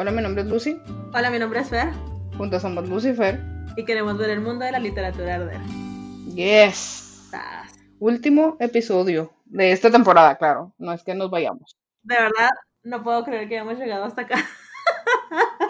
Hola, mi nombre es Lucy. Hola, mi nombre es Fer. Juntos somos Lucifer. Y queremos ver el mundo de la literatura arder. Yes. Último episodio de esta temporada, claro. No es que nos vayamos. De verdad, no puedo creer que hayamos llegado hasta acá.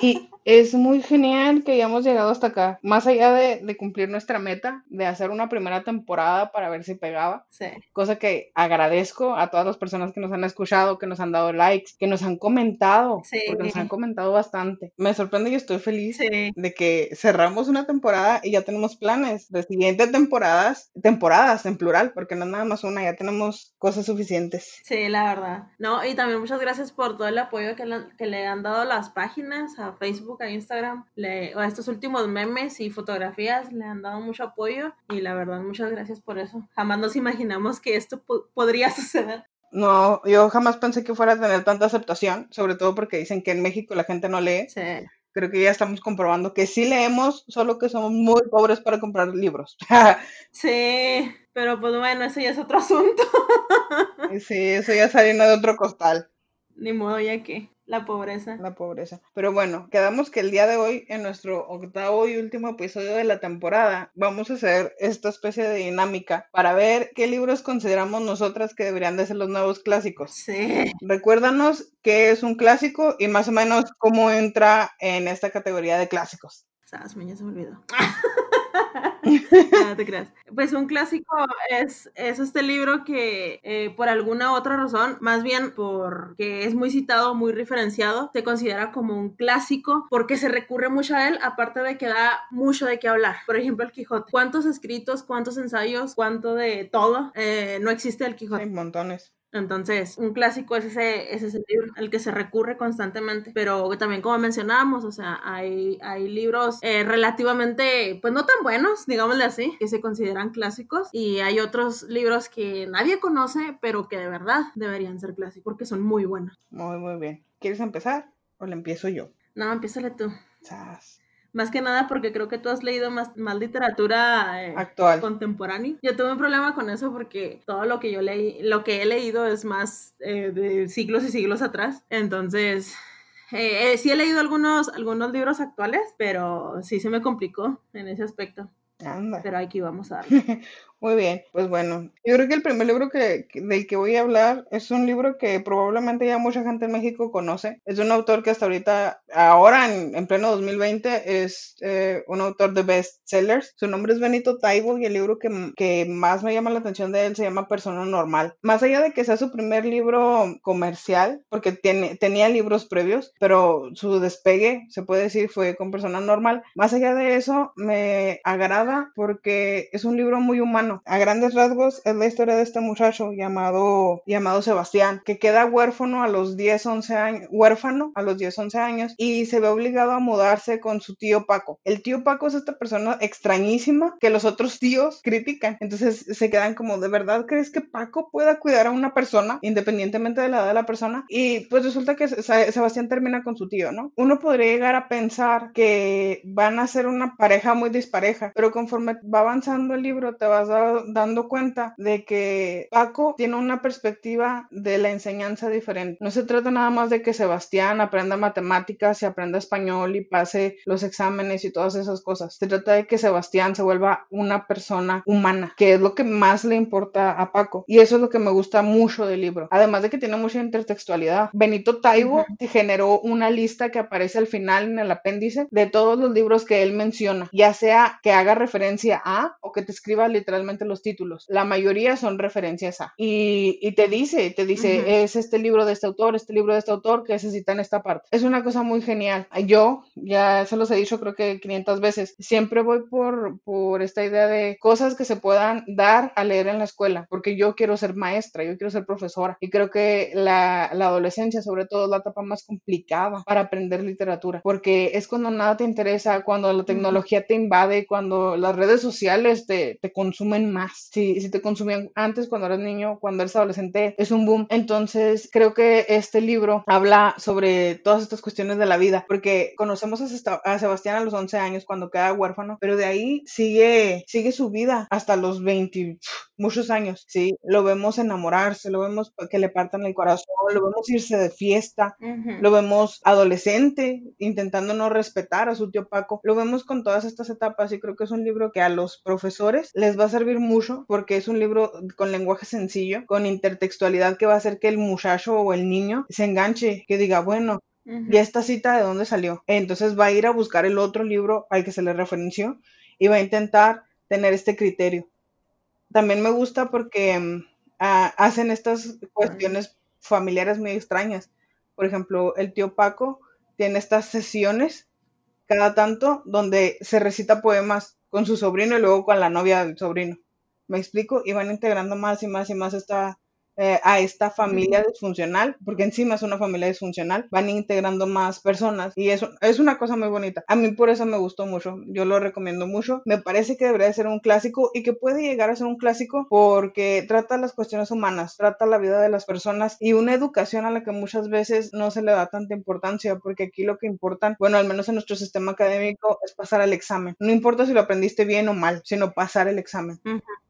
Y es muy genial que hayamos llegado hasta acá. Más allá de, cumplir nuestra meta, de hacer una primera temporada para ver si pegaba. Sí. Cosa que agradezco a todas las personas que nos han escuchado, que nos han dado likes, que nos han comentado. Sí. Porque nos han comentado bastante. Me sorprende y estoy feliz de que cerramos una temporada y ya tenemos planes de siguientes temporadas, temporadas en plural, porque no es nada más una, ya tenemos cosas suficientes. Sí, la verdad. No, y también muchas gracias por todo el apoyo que le, que le han dado las páginas, a Facebook, a Instagram, le, a estos últimos memes y fotografías le han dado mucho apoyo y la verdad muchas gracias por eso. Jamás nos imaginamos que esto podría suceder. No, yo jamás pensé que fuera a tener tanta aceptación, sobre todo porque dicen que en México la gente no lee. Sí. Creo que ya estamos comprobando que sí leemos, solo que somos muy pobres para comprar libros. sí, pero pues bueno, eso ya es otro asunto. sí, eso ya salió de otro costal. Ni modo, ya que. La pobreza. La pobreza. Pero bueno, quedamos que el día de hoy, en nuestro octavo y último episodio de la temporada, vamos a hacer esta especie de dinámica para ver qué libros consideramos nosotras que deberían de ser los nuevos clásicos. Sí. Recuérdanos qué es un clásico y más o menos cómo entra en esta categoría de clásicos. Sabes, se me olvidó. no te creas. Pues un clásico es, es este libro que eh, por alguna otra razón, más bien porque es muy citado, muy referenciado, se considera como un clásico porque se recurre mucho a él, aparte de que da mucho de qué hablar. Por ejemplo, el Quijote. ¿Cuántos escritos, cuántos ensayos, cuánto de todo eh, no existe el Quijote? Hay montones. Entonces, un clásico es ese, es ese libro al que se recurre constantemente, pero también como mencionábamos, o sea, hay, hay libros eh, relativamente, pues no tan buenos, digámosle así, que se consideran clásicos, y hay otros libros que nadie conoce, pero que de verdad deberían ser clásicos, porque son muy buenos. Muy, muy bien. ¿Quieres empezar o le empiezo yo? No, empiézale tú. Más que nada porque creo que tú has leído más, más literatura eh, actual contemporánea. Yo tuve un problema con eso porque todo lo que yo leí, lo que he leído es más eh, de siglos y siglos atrás. Entonces, eh, sí he leído algunos, algunos libros actuales, pero sí se me complicó en ese aspecto. Pero aquí vamos a darle. Muy bien, pues bueno, yo creo que el primer libro que, del que voy a hablar es un libro que probablemente ya mucha gente en México conoce. Es un autor que hasta ahorita, ahora en, pleno 2020, es eh, un autor de bestsellers. Su nombre es Benito Taibo y el libro que, que, más me llama la atención de él se llama Persona Normal. Más allá de que sea su primer libro comercial, porque tiene, tenía libros previos, pero su despegue, se puede decir, fue con Persona Normal. Más allá de eso, me agrada porque es un libro muy humano a grandes rasgos es la historia de este muchacho llamado, llamado Sebastián, que queda huérfano a los 10, 11 años, huérfano a los 10, 11 años y se ve obligado a mudarse con su tío Paco. El tío Paco es esta persona extrañísima que los otros tíos critican. Entonces se quedan como, ¿de verdad crees que Paco pueda cuidar a una persona independientemente de la edad de la persona? Y pues resulta que Sebastián termina con su tío, ¿no? Uno podría llegar a pensar que van a ser una pareja muy dispareja, pero conforme va avanzando el libro te vas a dando cuenta de que Paco tiene una perspectiva de la enseñanza diferente. No se trata nada más de que Sebastián aprenda matemáticas y aprenda español y pase los exámenes y todas esas cosas. Se trata de que Sebastián se vuelva una persona humana, que es lo que más le importa a Paco. Y eso es lo que me gusta mucho del libro. Además de que tiene mucha intertextualidad. Benito Taibo generó una lista que aparece al final en el apéndice de todos los libros que él menciona, ya sea que haga referencia a o que te escriba literalmente los títulos. La mayoría son referencias a. Y, te dice, te dice, es este libro de este autor, este libro de este autor que necesita en esta parte. Es una cosa muy genial. Yo, ya se los he dicho creo que 500 veces, siempre voy por, por esta idea de cosas que se puedan dar a leer en la escuela, porque yo quiero ser maestra, yo quiero ser profesora. Y creo que la, la adolescencia, sobre todo, es la etapa más complicada para aprender literatura, porque es cuando nada te interesa, cuando la tecnología te invade, cuando las redes sociales te, te consumen más. Si, si te consumían antes cuando eras niño, cuando eres adolescente, es un boom. Entonces, creo que este libro habla sobre todas estas cuestiones de la vida, porque conocemos a, Sebastián a los 11 años cuando queda huérfano, pero de ahí sigue, sigue su vida hasta los 20, muchos años, ¿sí? Lo vemos enamorarse, lo vemos que le partan el corazón, lo vemos irse de fiesta, lo vemos adolescente intentando no respetar a su tío Paco, lo vemos con todas estas etapas y creo que es un libro que a los profesores les va a servir mucho porque es un libro con lenguaje sencillo, con intertextualidad que va a hacer que el muchacho o el niño se enganche, que diga, bueno, ¿Y esta cita de dónde salió? Entonces va a ir a buscar el otro libro al que se le referenció y va a intentar tener este criterio. También me gusta porque mm, hacen estas cuestiones familiares muy extrañas. Por ejemplo, el tío Paco tiene estas sesiones cada tanto donde se recita poemas con su sobrino y luego con la novia del sobrino. ¿Me explico? Y van integrando más y más y más esta eh, a esta familia disfuncional, porque encima es una familia disfuncional, van integrando más personas y eso es una cosa muy bonita. A mí por eso me gustó mucho, yo lo recomiendo mucho. Me parece que debería ser un clásico y que puede llegar a ser un clásico porque trata las cuestiones humanas, trata la vida de las personas y una educación a la que muchas veces no se le da tanta importancia, porque aquí lo que importa, bueno, al menos en nuestro sistema académico, es pasar al examen. No importa si lo aprendiste bien o mal, sino pasar el examen.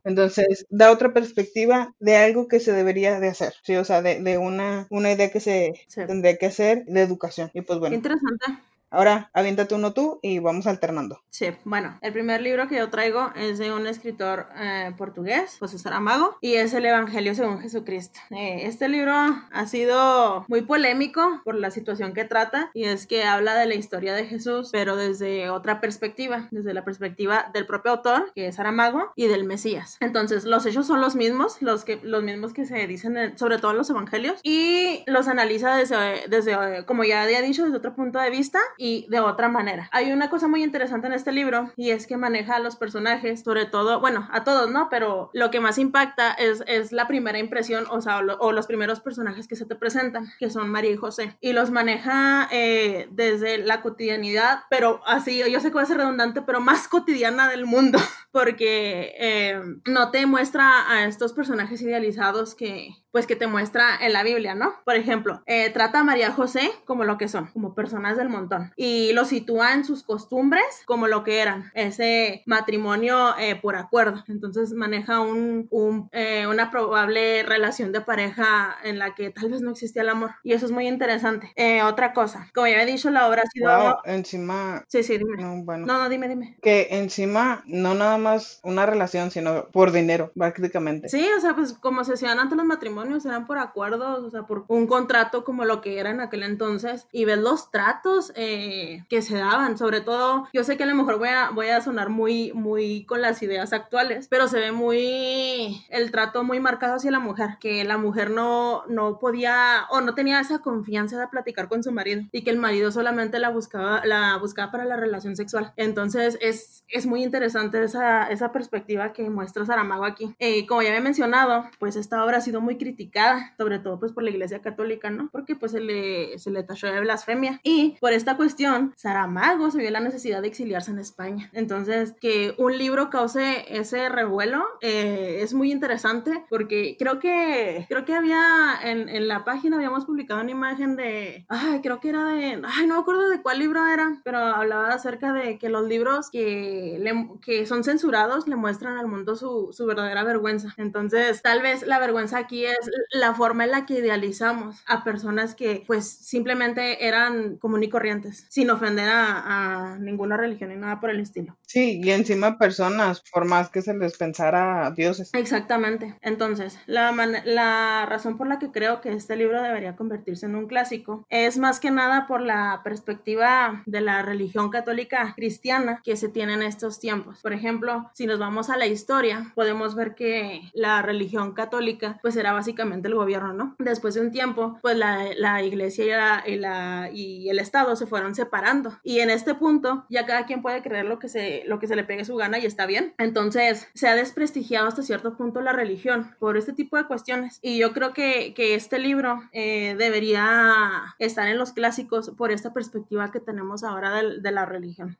Entonces, da otra perspectiva de algo que se debería de hacer, ¿sí? O sea, de, de una, una idea que se tendría que hacer de educación. Y pues bueno. Interesante. Ahora, aviéntate uno tú y vamos alternando. Sí, bueno, el primer libro que yo traigo es de un escritor eh, portugués, José Saramago, y es el Evangelio según Jesucristo. Eh, este libro ha sido muy polémico por la situación que trata, y es que habla de la historia de Jesús, pero desde otra perspectiva, desde la perspectiva del propio autor, que es Saramago, y del Mesías. Entonces, los hechos son los mismos, los, que, los mismos que se dicen sobre todo en los Evangelios, y los analiza desde, desde, como ya había dicho, desde otro punto de vista y de otra manera. Hay una cosa muy interesante en este libro y es que maneja a los personajes, sobre todo, bueno, a todos, ¿no? Pero lo que más impacta es, es la primera impresión, o sea, o, los primeros personajes que se te presentan, que son María y José. Y los maneja eh, desde la cotidianidad, pero así, yo sé que va a ser redundante, pero más cotidiana del mundo, porque eh, no te muestra a estos personajes idealizados que, pues que te muestra en la Biblia, ¿no? Por ejemplo, eh, trata a María José como lo que son, como personas del montón, y lo sitúa en sus costumbres como lo que eran, ese matrimonio eh, por acuerdo. Entonces maneja un, eh, una probable relación de pareja en la que tal vez no existía el amor, y eso es muy interesante. otra cosa, como ya he dicho, la obra ha sido... Wow, encima... Sí, sí, dime. No, bueno. No, no, dime, dime. Que encima no nada más una relación, sino por dinero, prácticamente. Sí, o sea, pues como se hacían antes los matrimonios, eran por acuerdos, o sea, por un contrato como lo que era en aquel entonces, y ves los tratos eh, que se daban, sobre todo, yo sé que a lo mejor voy a, voy a sonar muy, muy con las ideas actuales, pero se ve muy el trato muy marcado hacia la mujer, que la mujer no, no podía o no tenía esa confianza de platicar con su marido y que el marido solamente la buscaba, la buscaba para la relación sexual. Entonces es, es muy interesante esa, esa perspectiva que muestra Saramago aquí. Eh, como ya había mencionado, pues esta obra ha sido muy criticada, sobre todo pues por la iglesia católica, ¿no? Porque pues se le, se le tachó de blasfemia. Y por esta cuestión, Saramago se vio la necesidad de exiliarse en España. Entonces, que un libro cause ese revuelo eh, es muy interesante porque creo que, creo que había en, en, la página habíamos publicado una imagen de, ay, creo que era de, ay, no me acuerdo de cuál libro era, pero hablaba acerca de que los libros que, le, que son censurados le muestran al mundo su, su verdadera vergüenza. Entonces, tal vez la vergüenza aquí es la forma en la que idealizamos a personas que pues simplemente eran común y corrientes, sin ofender a, ninguna religión ni nada por el estilo. Sí, y encima personas, por más que se les pensara dioses. Exactamente. Entonces, la, la razón por la que creo que este libro debería convertirse en un clásico es más que nada por la perspectiva de la religión católica cristiana que se tiene en estos tiempos. Por ejemplo, si nos vamos a la historia, podemos ver que la religión católica pues era básicamente el gobierno, ¿no? Después de un tiempo, pues la, la iglesia y, la, y, el Estado se fueron separando. Y en este punto, ya cada quien puede creer lo que se, lo que se le pegue su gana y está bien. Entonces, se ha desprestigiado hasta cierto punto la religión por este tipo de cuestiones. Y yo creo que, que este libro eh, debería estar en los clásicos por esta perspectiva que tenemos ahora de, de la religión.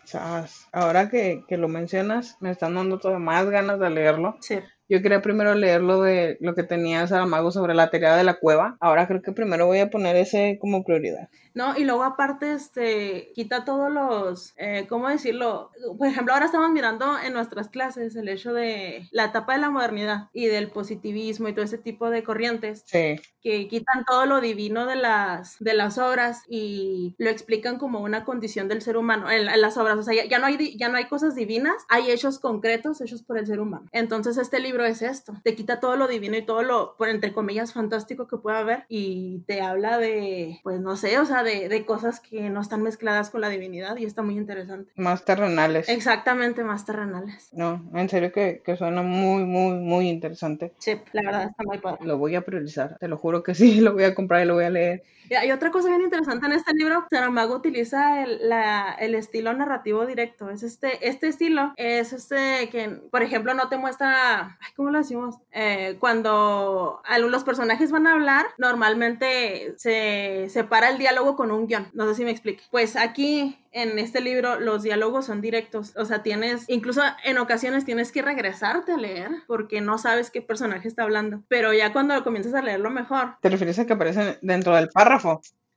Ahora que, que, lo mencionas, me están dando todavía más ganas de leerlo. Sí Yo quería primero leer lo de lo que tenía Saramago sobre la teoría de la cueva. Ahora creo que primero voy a poner ese como prioridad. No, y luego aparte, este, quita todos los, eh, ¿cómo decirlo? Por ejemplo, ahora estamos mirando en nuestras clases el hecho de la etapa de la modernidad y del positivismo y todo ese tipo de corrientes. Sí. Que quitan todo lo divino de las, de las obras y lo explican como una condición del ser humano en, las obras. O sea, ya, ya, no hay, ya no hay cosas divinas, hay hechos concretos hechos por el ser humano. Entonces, este libro es esto. Te quita todo lo divino y todo lo, por entre comillas, fantástico que pueda haber y te habla de, pues no sé, o sea, de, cosas que no están mezcladas con la divinidad y está muy interesante. Más terrenales. Exactamente, más terrenales. No, en serio que, que suena muy, muy, muy interesante. Sí, la verdad está muy padre. Lo voy a priorizar, te lo juro que sí, lo voy a comprar y lo voy a leer. Hay otra cosa bien interesante en este libro, Saramago utiliza el, la, el estilo narrativo directo. Es este, este estilo es este que, por ejemplo, no te muestra, ¿cómo lo decimos? Eh, cuando los personajes van a hablar, normalmente se separa el diálogo con un guion. No sé si me explique. Pues aquí en este libro los diálogos son directos, o sea, tienes, incluso en ocasiones tienes que regresarte a leer porque no sabes qué personaje está hablando, pero ya cuando comienzas a leerlo mejor. ¿Te refieres a que aparece dentro del párrafo?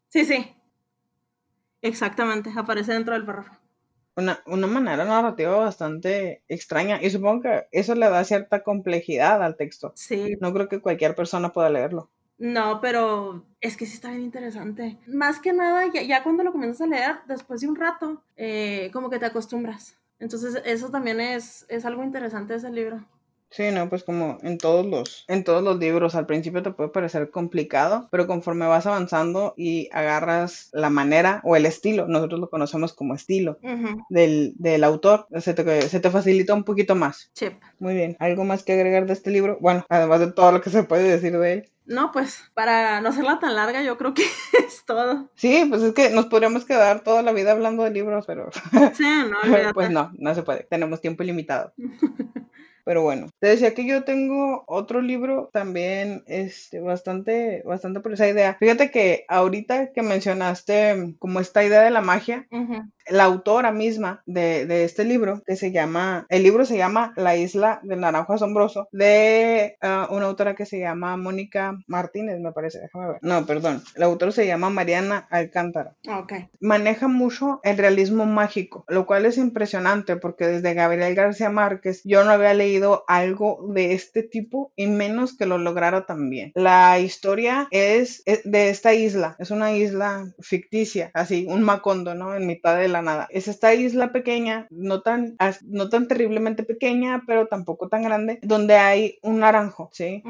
Sí, sí. Exactamente, aparece dentro del párrafo. Una, una manera narrativa bastante extraña y supongo que eso le da cierta complejidad al texto. Sí. No creo que cualquier persona pueda leerlo. No, pero es que sí está bien interesante. Más que nada, ya, cuando lo comienzas a leer, después de un rato, eh, como que te acostumbras. Entonces, eso también es, es algo interesante de ese libro. Sí, no, pues como en todos los, en todos los libros, al principio te puede parecer complicado, pero conforme vas avanzando y agarras la manera o el estilo, nosotros lo conocemos como estilo del, del, autor, se te, se te, facilita un poquito más. Chip. Muy bien. ¿Algo más que agregar de este libro? Bueno, además de todo lo que se puede decir de él. No, pues para no hacerla tan larga, yo creo que es todo. Sí, pues es que nos podríamos quedar toda la vida hablando de libros, pero. Sí, no, Pues no, no se puede. Tenemos tiempo ilimitado. Pero bueno, te decía que yo tengo otro libro también este, bastante, bastante por esa idea. Fíjate que ahorita que mencionaste como esta idea de la magia, la autora misma de, este libro, que se llama, el libro se llama La isla del naranjo asombroso, de ah, una autora que se llama Mónica Martínez, me parece, déjame ver. No, perdón, la autora se llama Mariana Alcántara. Ok. Maneja mucho el realismo mágico, lo cual es impresionante porque desde Gabriel García Márquez yo no había leído algo de este tipo y menos que lo lograra también. La historia es, de esta isla, es una isla ficticia, así, un macondo, ¿no? En mitad de la nada. Es esta isla pequeña, no tan, no tan terriblemente pequeña, pero tampoco tan grande, donde hay un naranjo, ¿sí?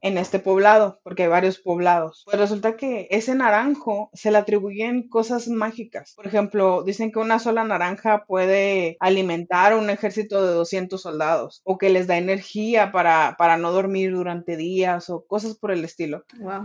En este poblado, porque hay varios poblados. Pues resulta que ese naranjo se le atribuyen cosas mágicas. Por ejemplo, dicen que una sola naranja puede alimentar un ejército de 200 soldados, o que les da energía para, para no dormir durante días, o cosas por el estilo.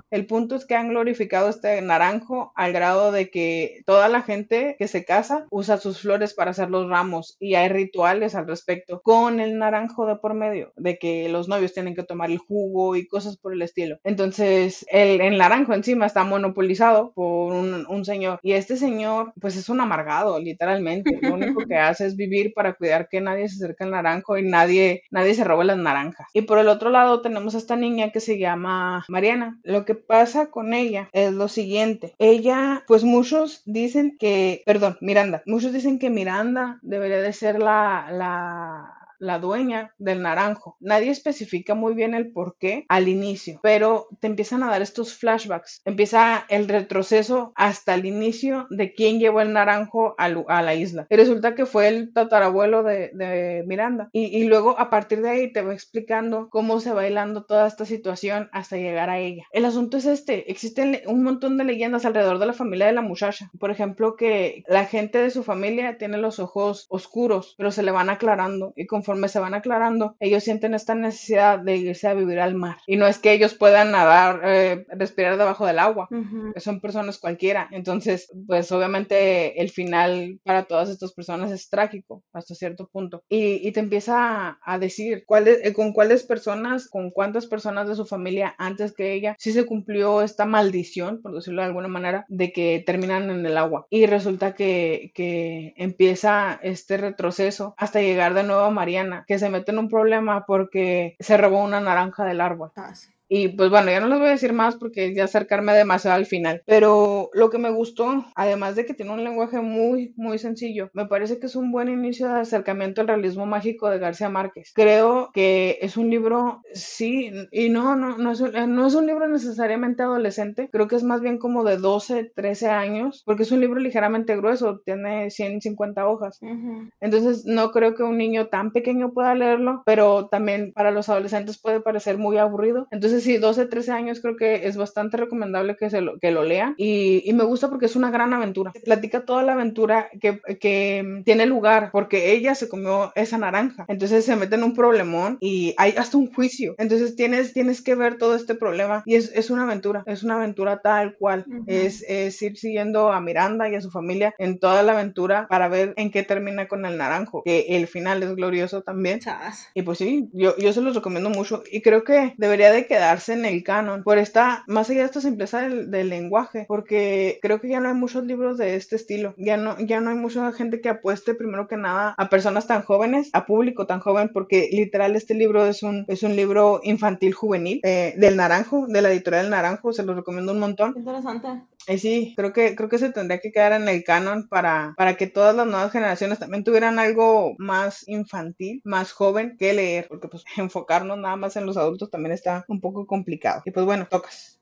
El punto es que han glorificado este naranjo al grado de que toda la gente que se casa usa sus flores para hacer los ramos y hay rituales al respecto con el naranjo de por medio, de que los novios tienen que tomar el jugo y cosas por el estilo. Entonces, el, el naranjo encima está monopolizado por un, un, señor y este señor, pues es un amargado, literalmente. Lo único que hace es vivir para cuidar que nadie se acerque al naranjo y nadie, nadie se robe las naranjas. Y por el otro lado tenemos a esta niña que se llama Mariana. Lo que pasa con ella es lo siguiente. Ella, pues muchos dicen que, perdón, Miranda, Muchos dicen que Miranda debería de ser la, la la dueña del naranjo. Nadie especifica muy bien el por qué al inicio, pero te empiezan a dar estos flashbacks. Empieza el retroceso hasta el inicio de quién llevó el naranjo a, la isla. Y resulta que fue el tatarabuelo de, Miranda. Y, luego a partir de ahí te va explicando cómo se va hilando toda esta situación hasta llegar a ella. El asunto es este, existen un montón de leyendas alrededor de la familia de la muchacha. Por ejemplo, que la gente de su familia tiene los ojos oscuros, pero se le van aclarando y conforme conforme se van aclarando, ellos sienten esta necesidad de irse a vivir al mar. Y no es que ellos puedan nadar, eh, respirar debajo del agua, son personas cualquiera. Entonces, pues obviamente el final para todas estas personas es trágico hasta cierto punto. Y, te empieza a, decir cuáles, eh, con cuáles personas, con cuántas personas de su familia antes que ella, sí se cumplió esta maldición, por decirlo de alguna manera, de que terminan en el agua. Y resulta que, que empieza este retroceso hasta llegar de nuevo a María que se mete en un problema porque se robó una naranja del árbol. Ah. Y pues bueno, ya no les voy a decir más porque ya acercarme demasiado al final. Pero lo que me gustó, además de que tiene un lenguaje muy, muy sencillo, me parece que es un buen inicio de acercamiento al realismo mágico de García Márquez. Creo que es un libro, sí, y no, no, no es, un, no es un libro necesariamente adolescente. Creo que es más bien como de 12, 13 años, porque es un libro ligeramente grueso, tiene 150 hojas. Ujú. Entonces, no creo que un niño tan pequeño pueda leerlo, pero también para los adolescentes puede parecer muy aburrido. Entonces, sí, 12, 13 años creo que es bastante recomendable que, se lo, que lo lean. Y, y me gusta porque es una gran aventura. Platica toda la aventura que, que tiene lugar porque ella se comió esa naranja. Entonces se mete en un problemón y hay hasta un juicio. Entonces tienes, tienes que ver todo este problema y es, es una aventura, es una aventura tal cual. Ujú. es, es ir siguiendo a Miranda y a su familia en toda la aventura para ver en qué termina con el naranjo, que el final es glorioso también. Chas. Y pues sí, yo, yo se los recomiendo mucho y creo que debería de quedarse en el canon por esta, más allá de esta simpleza del, del lenguaje, porque creo que ya no hay muchos libros de este estilo, ya no, ya no hay mucha gente que apueste primero que nada a personas tan jóvenes, a público tan joven, porque literal este libro es un, es un libro infantil juvenil eh, del Naranjo, de la editorial del Naranjo, se los recomiendo un montón. Interesante. Y sí, creo que, creo que se tendría que quedar en el canon para, para que todas las nuevas generaciones también tuvieran algo más infantil, más joven que leer, porque pues enfocarnos nada más en los adultos también está un poco complicado. Y pues bueno, tocas.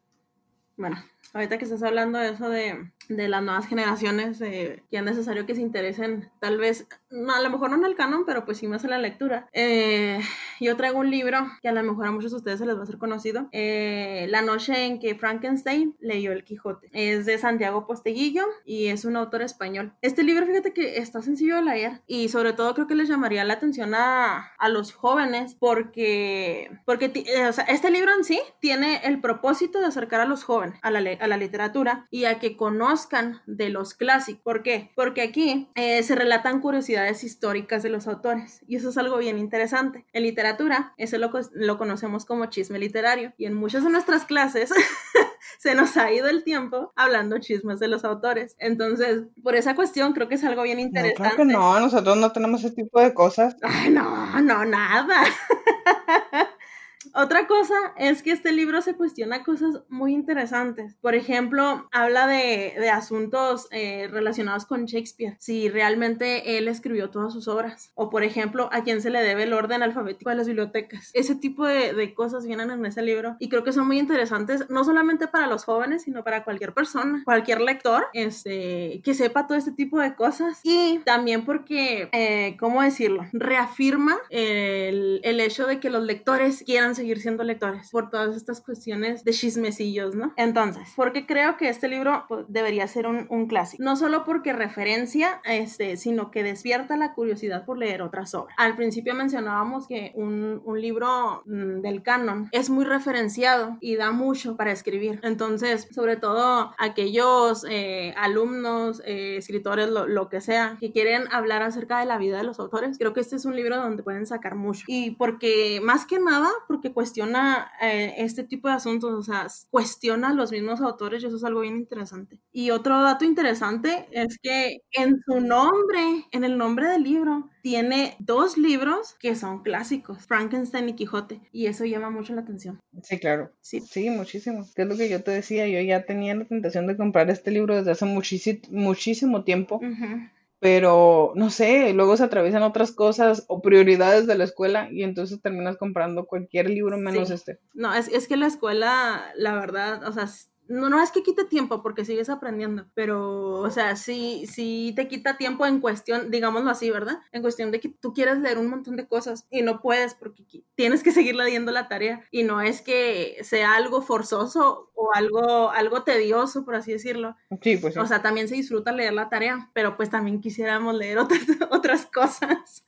Bueno, ahorita que estás hablando de eso de, de las nuevas generaciones, eh, que es necesario que se interesen, tal vez, no, a lo mejor no en el canon, pero pues sí más en la lectura. Eh, yo traigo un libro que a lo mejor a muchos de ustedes se les va a hacer conocido, eh, La noche en que Frankenstein leyó el Quijote. Es de Santiago Posteguillo y es un autor español. Este libro, fíjate que está sencillo de leer y sobre todo creo que les llamaría la atención a, a los jóvenes porque, porque eh, o sea, este libro en sí tiene el propósito de acercar a los jóvenes a la, a la literatura y a que conozcan de los clásicos. ¿Por qué? Porque aquí eh, se relatan curiosidades históricas de los autores y eso es algo bien interesante. En literatura, eso lo, lo conocemos como chisme literario y en muchas de nuestras clases se nos ha ido el tiempo hablando chismes de los autores. Entonces, por esa cuestión creo que es algo bien No, interesante. claro que no, nosotros no tenemos ese tipo de cosas. Ay, no, no, nada. Otra cosa es que este libro se cuestiona cosas muy interesantes. Por ejemplo, habla de, de asuntos eh, relacionados con Shakespeare, si realmente él escribió todas sus obras. O, por ejemplo, a quién se le debe el orden alfabético de las bibliotecas. Ese tipo de, de cosas vienen en ese libro y creo que son muy interesantes, no solamente para los jóvenes, sino para cualquier persona, cualquier lector, este, que sepa todo este tipo de cosas. Y también porque, eh, ¿cómo decirlo? Reafirma el, el hecho de que los lectores quieran seguir siendo lectores por todas estas cuestiones de chismecillos, ¿no? Entonces, porque creo que este libro pues, debería ser un, un clásico. No solo porque referencia, este, sino que despierta la curiosidad por leer otras obras. Al principio mencionábamos que un, un libro mm, del canon es muy referenciado y da mucho para escribir. Entonces, sobre todo aquellos eh, alumnos, eh, escritores, lo, lo que sea, que quieren hablar acerca de la vida de los autores, creo que este es un libro donde pueden sacar mucho. Y porque, más que nada, porque cuestiona eh, este tipo de asuntos, o sea, cuestiona a los mismos autores y eso es algo bien interesante. Y otro dato interesante es que en su nombre, en el nombre del libro, tiene dos libros que son clásicos, Frankenstein y Quijote, y eso llama mucho la atención. Sí, claro. Sí. Sí, muchísimo. Que es lo que yo te decía, yo ya tenía la tentación de comprar este libro desde hace muchísimo, muchísimo tiempo, Ujú. Pero no sé, luego se atraviesan otras cosas o prioridades de la escuela y entonces terminas comprando cualquier libro menos Sí. este. No, es, es que la escuela, la verdad, o sea, no, no es que quite tiempo porque sigues aprendiendo, pero, o sea, sí, sí te quita tiempo en cuestión, digámoslo así, ¿verdad? En cuestión de que tú quieres leer un montón de cosas y no puedes porque tienes que seguir leyendo la tarea y no es que sea algo forzoso o algo, algo tedioso, por así decirlo. Sí, pues sí. O sea, también se disfruta leer la tarea, pero pues también quisiéramos leer otras, otras cosas.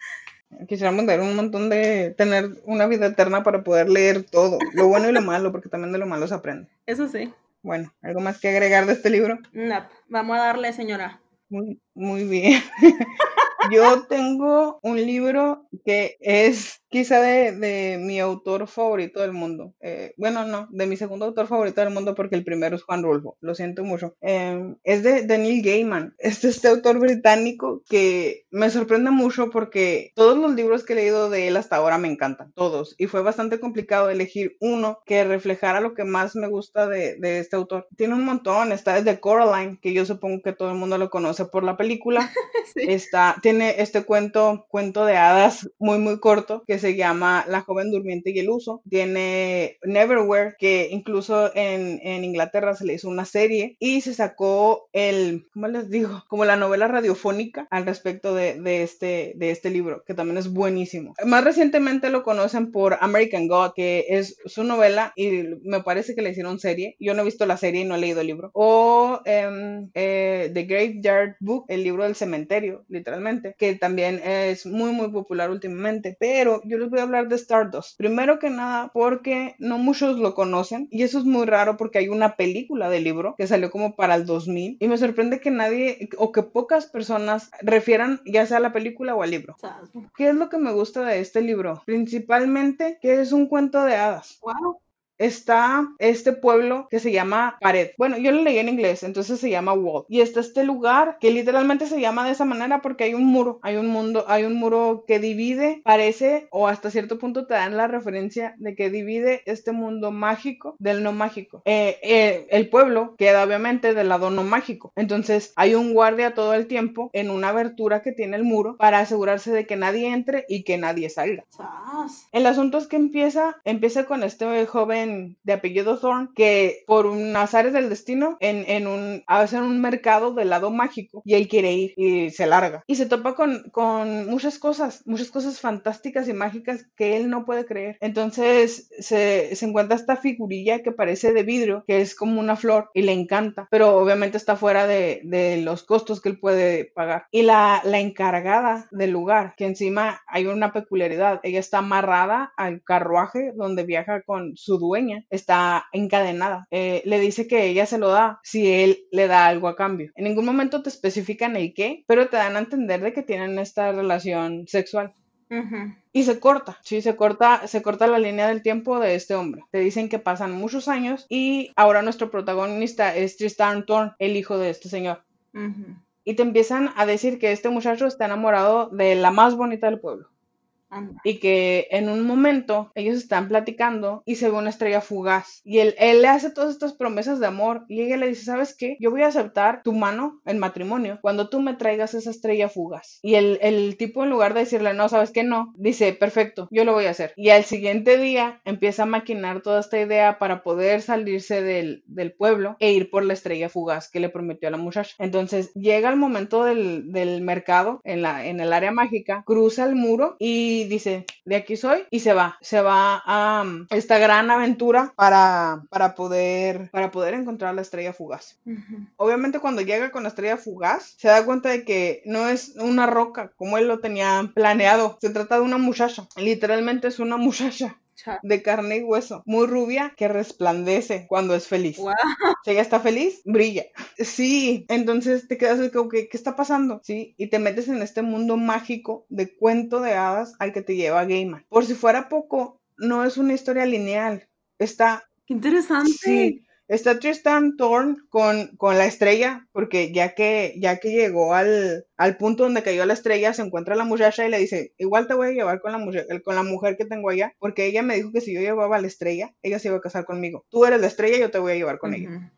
Quisiéramos leer un montón de, tener una vida eterna para poder leer todo, lo bueno y lo malo, porque también de lo malo se aprende. Eso sí. Bueno, ¿algo más que agregar de este libro? No, vamos a darle, señora. Muy, muy bien. Yo tengo un libro que es quizá de, mi autor favorito del mundo. Eh, bueno, no, de mi segundo autor favorito del mundo porque el primero es Juan Rulfo, lo siento mucho. Em, es de, Neil Gaiman, es este autor británico que me sorprende mucho porque todos los libros que he leído de él hasta ahora me encantan, todos. Y fue bastante complicado elegir uno que reflejara lo que más me gusta de, este autor. Tiene un montón, está desde Coraline, que yo supongo que todo el mundo lo conoce por la película. Está, tiene este cuento, cuento de hadas muy, muy corto que se llama La joven durmiente y el uso. Tiene Neverwhere, que incluso en, Inglaterra se le hizo una serie y se sacó el, ¿cómo les digo? Como la novela radiofónica al respecto de, este, de este libro, que también es buenísimo. Más recientemente lo conocen por American God, que es su novela y me parece que le hicieron serie. Yo no he visto la serie y no he leído el libro. O em, eh, The Graveyard Book, el libro del cementerio, literalmente, que también es muy, muy popular últimamente. Pero yo les voy a hablar de Stardust. Primero que nada, porque no muchos lo conocen y eso es muy raro porque hay una película del libro que salió como para el 2000 y me sorprende que nadie o que pocas personas refieran ya sea a la película o al libro. ¿Qué es lo que me gusta de este libro? Principalmente que es un cuento de hadas. Wow está este pueblo que se llama Pared. Bueno, yo lo leí en inglés, entonces se llama Wall. Y está este lugar que literalmente se llama de esa manera porque hay un muro, hay un mundo, hay un muro que divide, parece, o hasta cierto punto te dan la referencia de que divide este mundo mágico del no mágico. Eh, eh, el pueblo queda obviamente del lado no mágico. Entonces hay un guardia todo el tiempo en una abertura que tiene el muro para asegurarse de que nadie entre y que nadie salga. El asunto es que empieza, empieza con este joven de apellido Thorn que por un azares del destino en, en un hacer un mercado del lado mágico y él quiere ir y se larga y se topa con, con muchas cosas, muchas cosas fantásticas y mágicas que él no puede creer. Entonces se, se encuentra esta figurilla que parece de vidrio, que es como una flor y le encanta, pero obviamente está fuera de, de los costos que él puede pagar. Y la, la encargada del lugar, que encima hay una peculiaridad, ella está amarrada al carruaje donde viaja con su dueño está encadenada. Eh, le dice que ella se lo da si él le da algo a cambio. En ningún momento te especifican el qué, pero te dan a entender de que tienen esta relación sexual. Y se corta, sí, se corta, se corta la línea del tiempo de este hombre. Te dicen que pasan muchos años y ahora nuestro protagonista es Tristan Thorn, el hijo de este señor. Y te empiezan a decir que este muchacho está enamorado de la más bonita del pueblo. Y que en un momento ellos están platicando y se ve una estrella fugaz. Y él, él le hace todas estas promesas de amor y ella le dice, ¿sabes qué? Yo voy a aceptar tu mano en matrimonio cuando tú me traigas esa estrella fugaz. Y el, el tipo en lugar de decirle, no, ¿sabes qué? No, dice, perfecto, yo lo voy a hacer. Y al siguiente día empieza a maquinar toda esta idea para poder salirse del, del pueblo e ir por la estrella fugaz que le prometió a la muchacha. Entonces llega el momento del, del mercado en, la, en el área mágica, cruza el muro y dice, de aquí soy, y se va, se va a um, esta gran aventura para, para, poder, para poder encontrar la estrella fugaz. Obviamente cuando llega con la estrella fugaz, se da cuenta de que no es una roca como él lo tenía planeado, se trata de una muchacha, literalmente es una muchacha de carne y hueso, muy rubia que resplandece cuando es feliz. Si ella está feliz, brilla. Sí, entonces te quedas como que, ¿qué está pasando? Sí, y te metes en este mundo mágico de cuento de hadas al que te lleva Gaiman. Por si fuera poco, no es una historia lineal. Está... interesante. Sí, Está Tristan Thorn con, con la estrella, porque ya que, ya que llegó al, al punto donde cayó la estrella, se encuentra la muchacha y le dice, igual te voy a llevar con la, mujer, con la mujer que tengo allá, porque ella me dijo que si yo llevaba la estrella, ella se iba a casar conmigo. Tú eres la estrella, yo te voy a llevar con ella.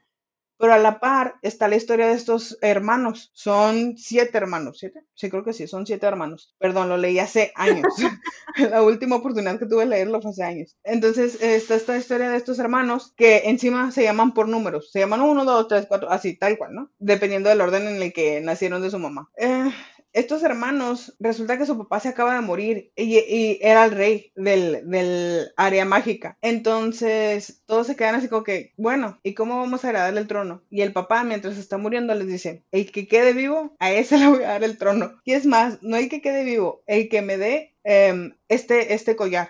Pero a la par está la historia de estos hermanos. Son siete hermanos, ¿siete? Sí, creo que sí, son siete hermanos. Perdón, lo leí hace años. la última oportunidad que tuve de leerlo fue hace años. Entonces está esta historia de estos hermanos que encima se llaman por números. Se llaman uno, dos, tres, cuatro, así, tal cual, ¿no? Dependiendo del orden en el que nacieron de su mamá. Eh, estos hermanos, resulta que su papá se acaba de morir y, era el rey del, área mágica. Entonces, todos se quedan así como que, bueno, ¿y cómo vamos a heredarle el trono? Y el papá, mientras está muriendo, les dice, el que quede vivo, a ese le voy a dar el trono. Y es más, no el que quede vivo, el que me dé este, este collar.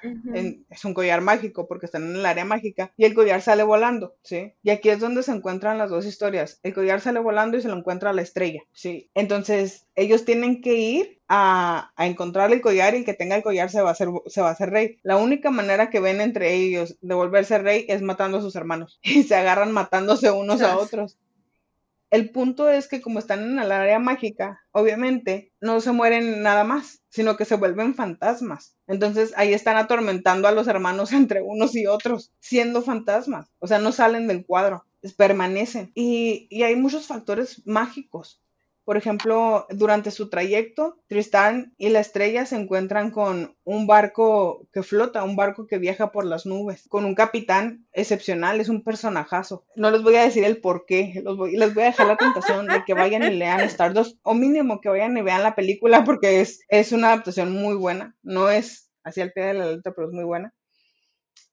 es un collar mágico porque están en el área mágica y el collar sale volando, ¿sí? Y aquí es donde se encuentran las dos historias. El collar sale volando y se lo encuentra la estrella, ¿sí? Entonces ellos tienen que ir a, encontrar el collar y el que tenga el collar se va, a hacer, se va a hacer rey. La única manera que ven entre ellos de volverse rey es matando a sus hermanos y se agarran matándose unos a otros. El punto es que como están en el área mágica, obviamente no se mueren nada más, sino que se vuelven fantasmas. Entonces ahí están atormentando a los hermanos entre unos y otros, siendo fantasmas. O sea, no salen del cuadro, permanecen. Y, y hay muchos factores mágicos. Por ejemplo, durante su trayecto, Tristán y la estrella se encuentran con un barco que flota, un barco que viaja por las nubes, con un capitán excepcional, es un personajazo. No les voy a decir el por qué, les voy a dejar la tentación de que vayan y lean Stardust, o mínimo que vayan y vean la película porque es, es una adaptación muy buena, no es así al pie de la letra, pero es muy buena.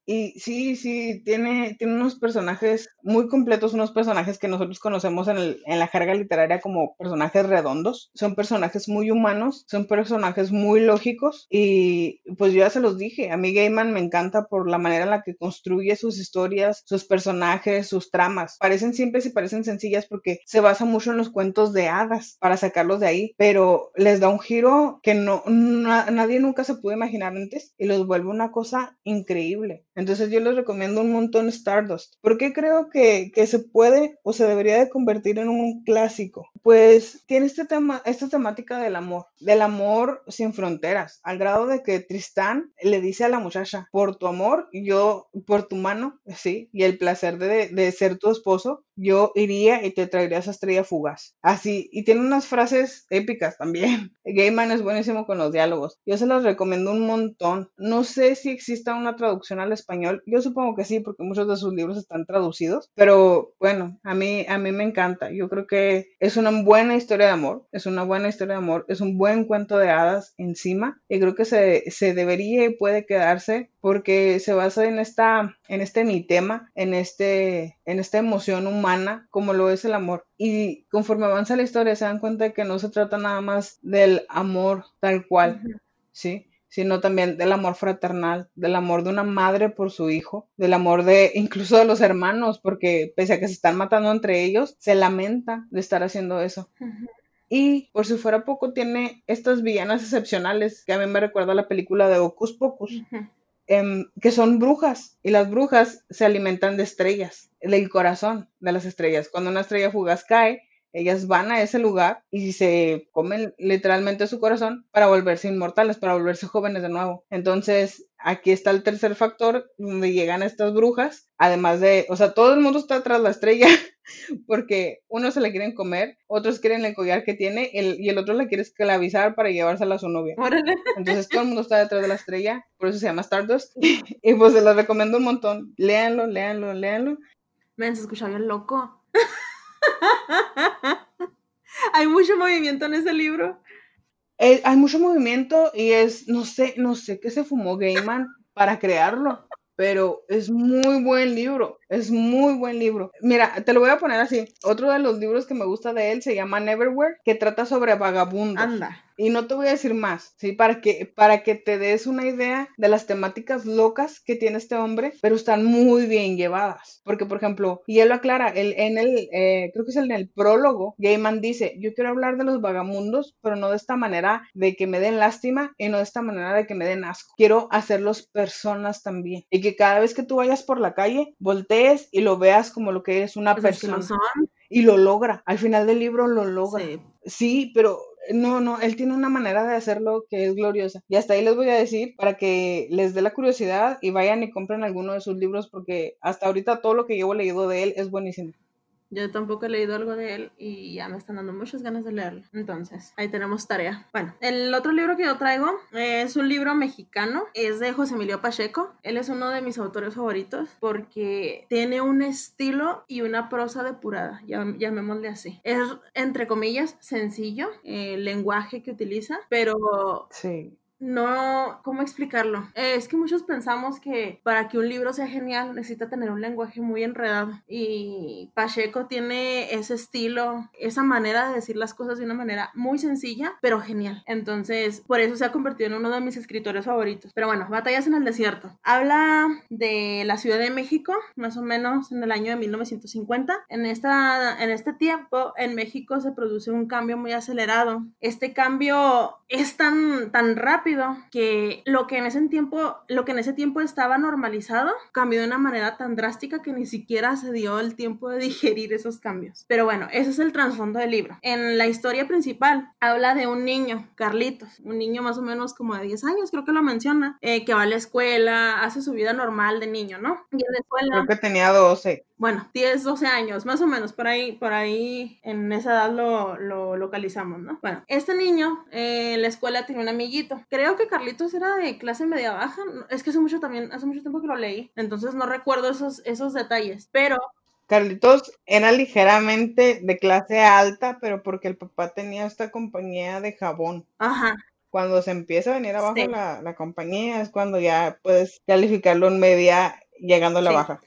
Y sí, sí, tiene, tiene unos personajes muy completos, unos personajes que nosotros conocemos en, el, en la jerga literaria como personajes redondos. Son personajes muy humanos, son personajes muy lógicos y pues yo ya se los dije, a mí Gaiman me encanta por la manera en la que construye sus historias, sus personajes, sus tramas. Parecen simples y parecen sencillas porque se basa mucho en los cuentos de hadas para sacarlos de ahí, pero les da un giro que no, nadie nunca se pudo imaginar antes y los vuelve una cosa increíble. Entonces yo les recomiendo un montón Stardust. ¿Por qué creo que, se puede o se debería de convertir en un clásico? Pues tiene este tema, esta temática del amor, del amor sin fronteras, al grado de que Tristán le dice a la muchacha, por tu amor, yo, por tu mano, sí, y el placer de, de ser tu esposo, yo iría y te traería esa estrella fugaz. Así, y tiene unas frases épicas también. Gaiman es buenísimo con los diálogos. Yo se los recomiendo un montón. No sé si exista una traducción al español. Yo supongo que sí, porque muchos de sus libros están traducidos. Pero bueno, a mí, a mí me encanta. Yo creo que es una buena historia de amor. Es una buena historia de amor. Es un buen cuento de hadas encima. Y creo que se, se debería y puede quedarse porque se basa en esta, en este mi tema, en este, en esta emoción humana como lo es el amor. Y conforme avanza la historia se dan cuenta de que no se trata nada más del amor tal cual, ¿sí? Sino también del amor fraternal, del amor de una madre por su hijo, del amor de incluso de los hermanos, porque pese a que se están matando entre ellos, se lamenta de estar haciendo eso. Y por si fuera poco, tiene estas villanas excepcionales que a mí me recuerda a la película de Ocus Pocus. Em, que son brujas y las brujas se alimentan de estrellas, del corazón de las estrellas. Cuando una estrella fugaz cae, ellas van a ese lugar y se comen literalmente su corazón para volverse inmortales, para volverse jóvenes de nuevo. Entonces, aquí está el tercer factor donde llegan estas brujas, además de, o sea, todo el mundo está tras la estrella porque unos se la quieren comer, otros quieren el collar que tiene y el otro la quiere esclavizar para llevársela a su novia. Entonces todo el mundo está detrás de la estrella, por eso se llama Stardust. y pues se las recomiendo un montón. Léanlo, léanlo, léanlo. Men, se escucha bien loco. hay mucho movimiento en ese libro. Eh, hay mucho movimiento y es, no sé, no sé qué se fumó Gaiman para crearlo, pero es muy buen libro, es muy buen libro. Mira, te lo voy a poner así. Otro de los libros que me gusta de él se llama Neverwhere, que trata sobre vagabundos. Anda y no te voy a decir más, ¿sí? Para que, para que te des una idea de las temáticas locas que tiene este hombre, pero están muy bien llevadas. Porque, por ejemplo, y él lo aclara, él, en el, eh, creo que es en el prólogo, Gaiman dice, yo quiero hablar de los vagamundos, pero no de esta manera de que me den lástima y no de esta manera de que me den asco. Quiero hacerlos personas también. Y que cada vez que tú vayas por la calle, voltees y lo veas como lo que es una pues persona. y lo logra. Al final del libro lo logra. Sí. sí, pero no, no, él tiene una manera de hacerlo que es gloriosa. Y hasta ahí les voy a decir para que les dé la curiosidad y vayan y compren alguno de sus libros porque hasta ahorita todo lo que he leído de él es buenísimo. Yo tampoco he leído algo de él y ya me están dando muchas ganas de leerlo. Entonces, ahí tenemos tarea. Bueno, el otro libro que yo traigo es un libro mexicano. Es de José Emilio Pacheco. Él es uno de mis autores favoritos porque tiene un estilo y una prosa depurada, llamémosle así. Es, entre comillas, sencillo el lenguaje que utiliza, pero... Sí no, ¿cómo explicarlo? Eh, es que muchos pensamos que para que un libro sea genial necesita tener un lenguaje muy enredado y Pacheco tiene ese estilo, esa manera de decir las cosas de una manera muy sencilla, pero genial. Entonces, por eso se ha convertido en uno de mis escritores favoritos. Pero bueno, Batallas en el Desierto. Habla de la Ciudad de México, más o menos en el año de 1950. En, esta, en este tiempo, en México se produce un cambio muy acelerado. Este cambio es tan, tan rápido que lo que en ese tiempo, lo que en ese tiempo estaba normalizado, cambió de una manera tan drástica que ni siquiera se dio el tiempo de digerir esos cambios. Pero bueno, ese es el trasfondo del libro. En la historia principal habla de un niño, Carlitos, un niño más o menos como de 10 años, creo que lo menciona, eh, que va a la escuela, hace su vida normal de niño, ¿no? Y en la escuela... Creo que tenía 12 bueno, 10, 12 años, más o menos, por ahí, por ahí en esa edad lo, lo localizamos, ¿no? Bueno, este niño eh, en la escuela tiene un amiguito. Creo que Carlitos era de clase media baja, es que hace mucho también, hace mucho tiempo que lo leí, entonces no recuerdo esos, esos detalles, pero Carlitos era ligeramente de clase alta, pero porque el papá tenía esta compañía de jabón. Ajá. Cuando se empieza a venir abajo la, la, compañía es cuando ya puedes calificarlo en media llegando a la baja.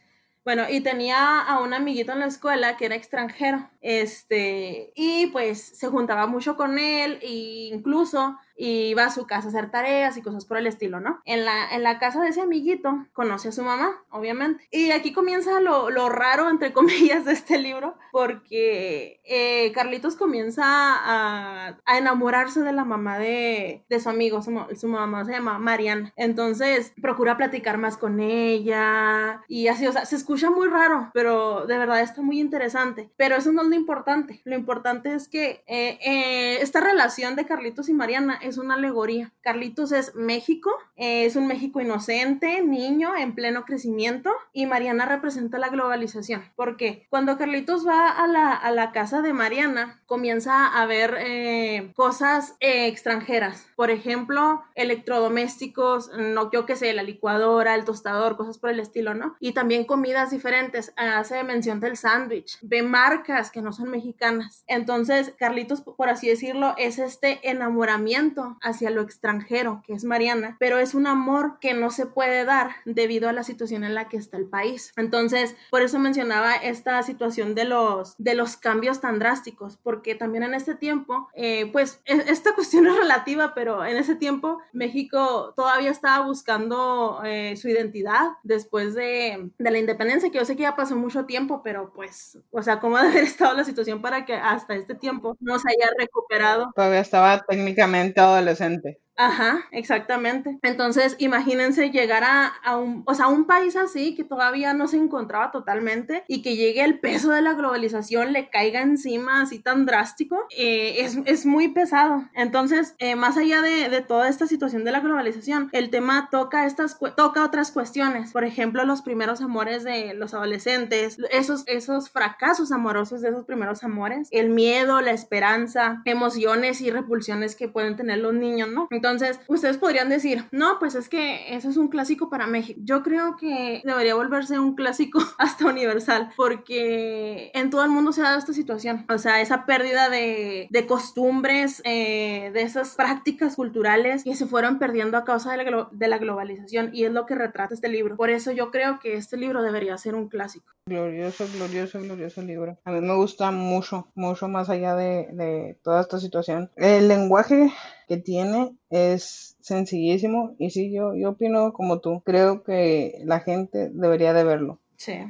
Bueno, y tenía a un amiguito en la escuela que era extranjero, este, y pues se juntaba mucho con él e incluso iba a su casa a hacer tareas y cosas por el estilo, ¿no? En la, en la casa de ese amiguito conoce a su mamá, obviamente. Y aquí comienza lo, lo raro, entre comillas, de este libro, porque eh, Carlitos comienza a, a, enamorarse de la mamá de, de su amigo, su, su, mamá se llama Mariana. Entonces procura platicar más con ella y así, o sea, se escucha muy raro, pero de verdad está muy interesante. Pero eso no es lo importante, lo importante es que eh, eh, esta relación de Carlitos y Mariana es una alegoría. Carlitos es México, es un México inocente, niño, en pleno crecimiento, y Mariana representa la globalización. Porque cuando Carlitos va a la, a la casa de Mariana, comienza a ver eh, cosas eh, extranjeras. Por ejemplo, electrodomésticos, no yo qué sé, la licuadora, el tostador, cosas por el estilo, ¿no? Y también comidas diferentes. Hace mención del sándwich. Ve marcas que no son mexicanas. Entonces, Carlitos, por así decirlo, es este enamoramiento hacia lo extranjero, que es Mariana, pero es un amor que no se puede dar debido a la situación en la que está el país. Entonces, por eso mencionaba esta situación de los, de los cambios tan drásticos, porque también en este tiempo, eh, pues e, esta cuestión es relativa, pero en ese tiempo México todavía estaba buscando eh, su identidad después de, de, la independencia, que yo sé que ya pasó mucho tiempo, pero pues, o sea, ¿cómo debe haber estado la situación para que hasta este tiempo no se haya recuperado? Todavía estaba técnicamente adolescente. Ajá, exactamente. Entonces, imagínense llegar a, un, o sea, un país así que todavía no se encontraba totalmente y que llegue el peso de la globalización, le caiga encima así tan drástico, eh, es, es, muy pesado. Entonces, eh, más allá de, de, toda esta situación de la globalización, el tema toca, estas, toca otras cuestiones. Por ejemplo, los primeros amores de los adolescentes, esos, esos fracasos amorosos de esos primeros amores, el miedo, la esperanza, emociones y repulsiones que pueden tener los niños, ¿no? Entonces, ustedes podrían decir, no, pues es que eso es un clásico para México. Yo creo que debería volverse un clásico hasta universal, porque en todo el mundo se ha dado esta situación. O sea, esa pérdida de, de costumbres, eh, de esas prácticas culturales que se fueron perdiendo a causa de la, de la globalización, y es lo que retrata este libro. Por eso yo creo que este libro debería ser un clásico. Glorioso, glorioso, glorioso libro. A mí me gusta mucho, mucho más allá de, de toda esta situación. El lenguaje tiene es sencillísimo y sí, yo, yo opino como tú. Creo que la gente debería de verlo.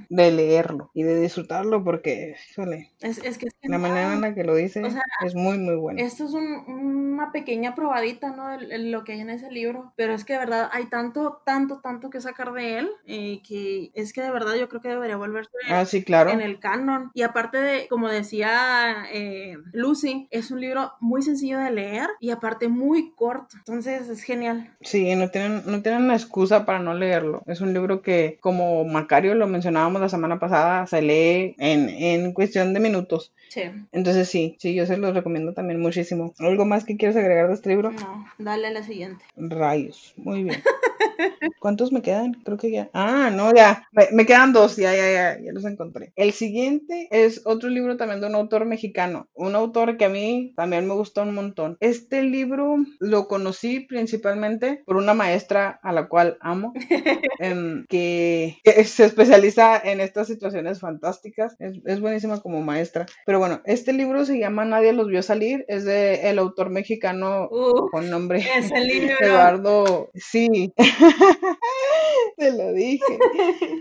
De leerlo y de disfrutarlo porque, es, que la manera en la que lo dice es muy, muy bueno. Esto es una pequeña probadita, ¿no? De, lo que hay en ese libro, pero es que de verdad hay tanto, tanto, tanto que sacar de él eh, que es que de verdad yo creo que debería volverse ah, sí, claro. en el canon. Y aparte de, como decía eh, Lucy, es un libro muy sencillo de leer y aparte muy corto, entonces es genial. Sí, no tienen, no tienen una excusa para no leerlo. Es un libro que, como Macario lo mencionó, mencionábamos la semana pasada, se en, en cuestión de minutos. Sí. Entonces sí, sí, yo se los recomiendo también muchísimo. ¿Algo más que quieres agregar de este libro? No, dale a la siguiente. Rayos, muy bien. ¿Cuántos me quedan? Creo que ya. Ah, no, ya. Me, me quedan dos, ya, ya, ya, ya los encontré. El siguiente es otro libro también de un autor mexicano, un autor que a mí también me gustó un montón. Este libro lo conocí principalmente por una maestra a la cual amo, em, que, que se especializa en estas situaciones fantásticas. Es, es buenísima como maestra. Pero bueno, este libro se llama Nadie los vio salir, es de el autor mexicano Uh, con nombre ese libro. Eduardo, sí, te lo dije.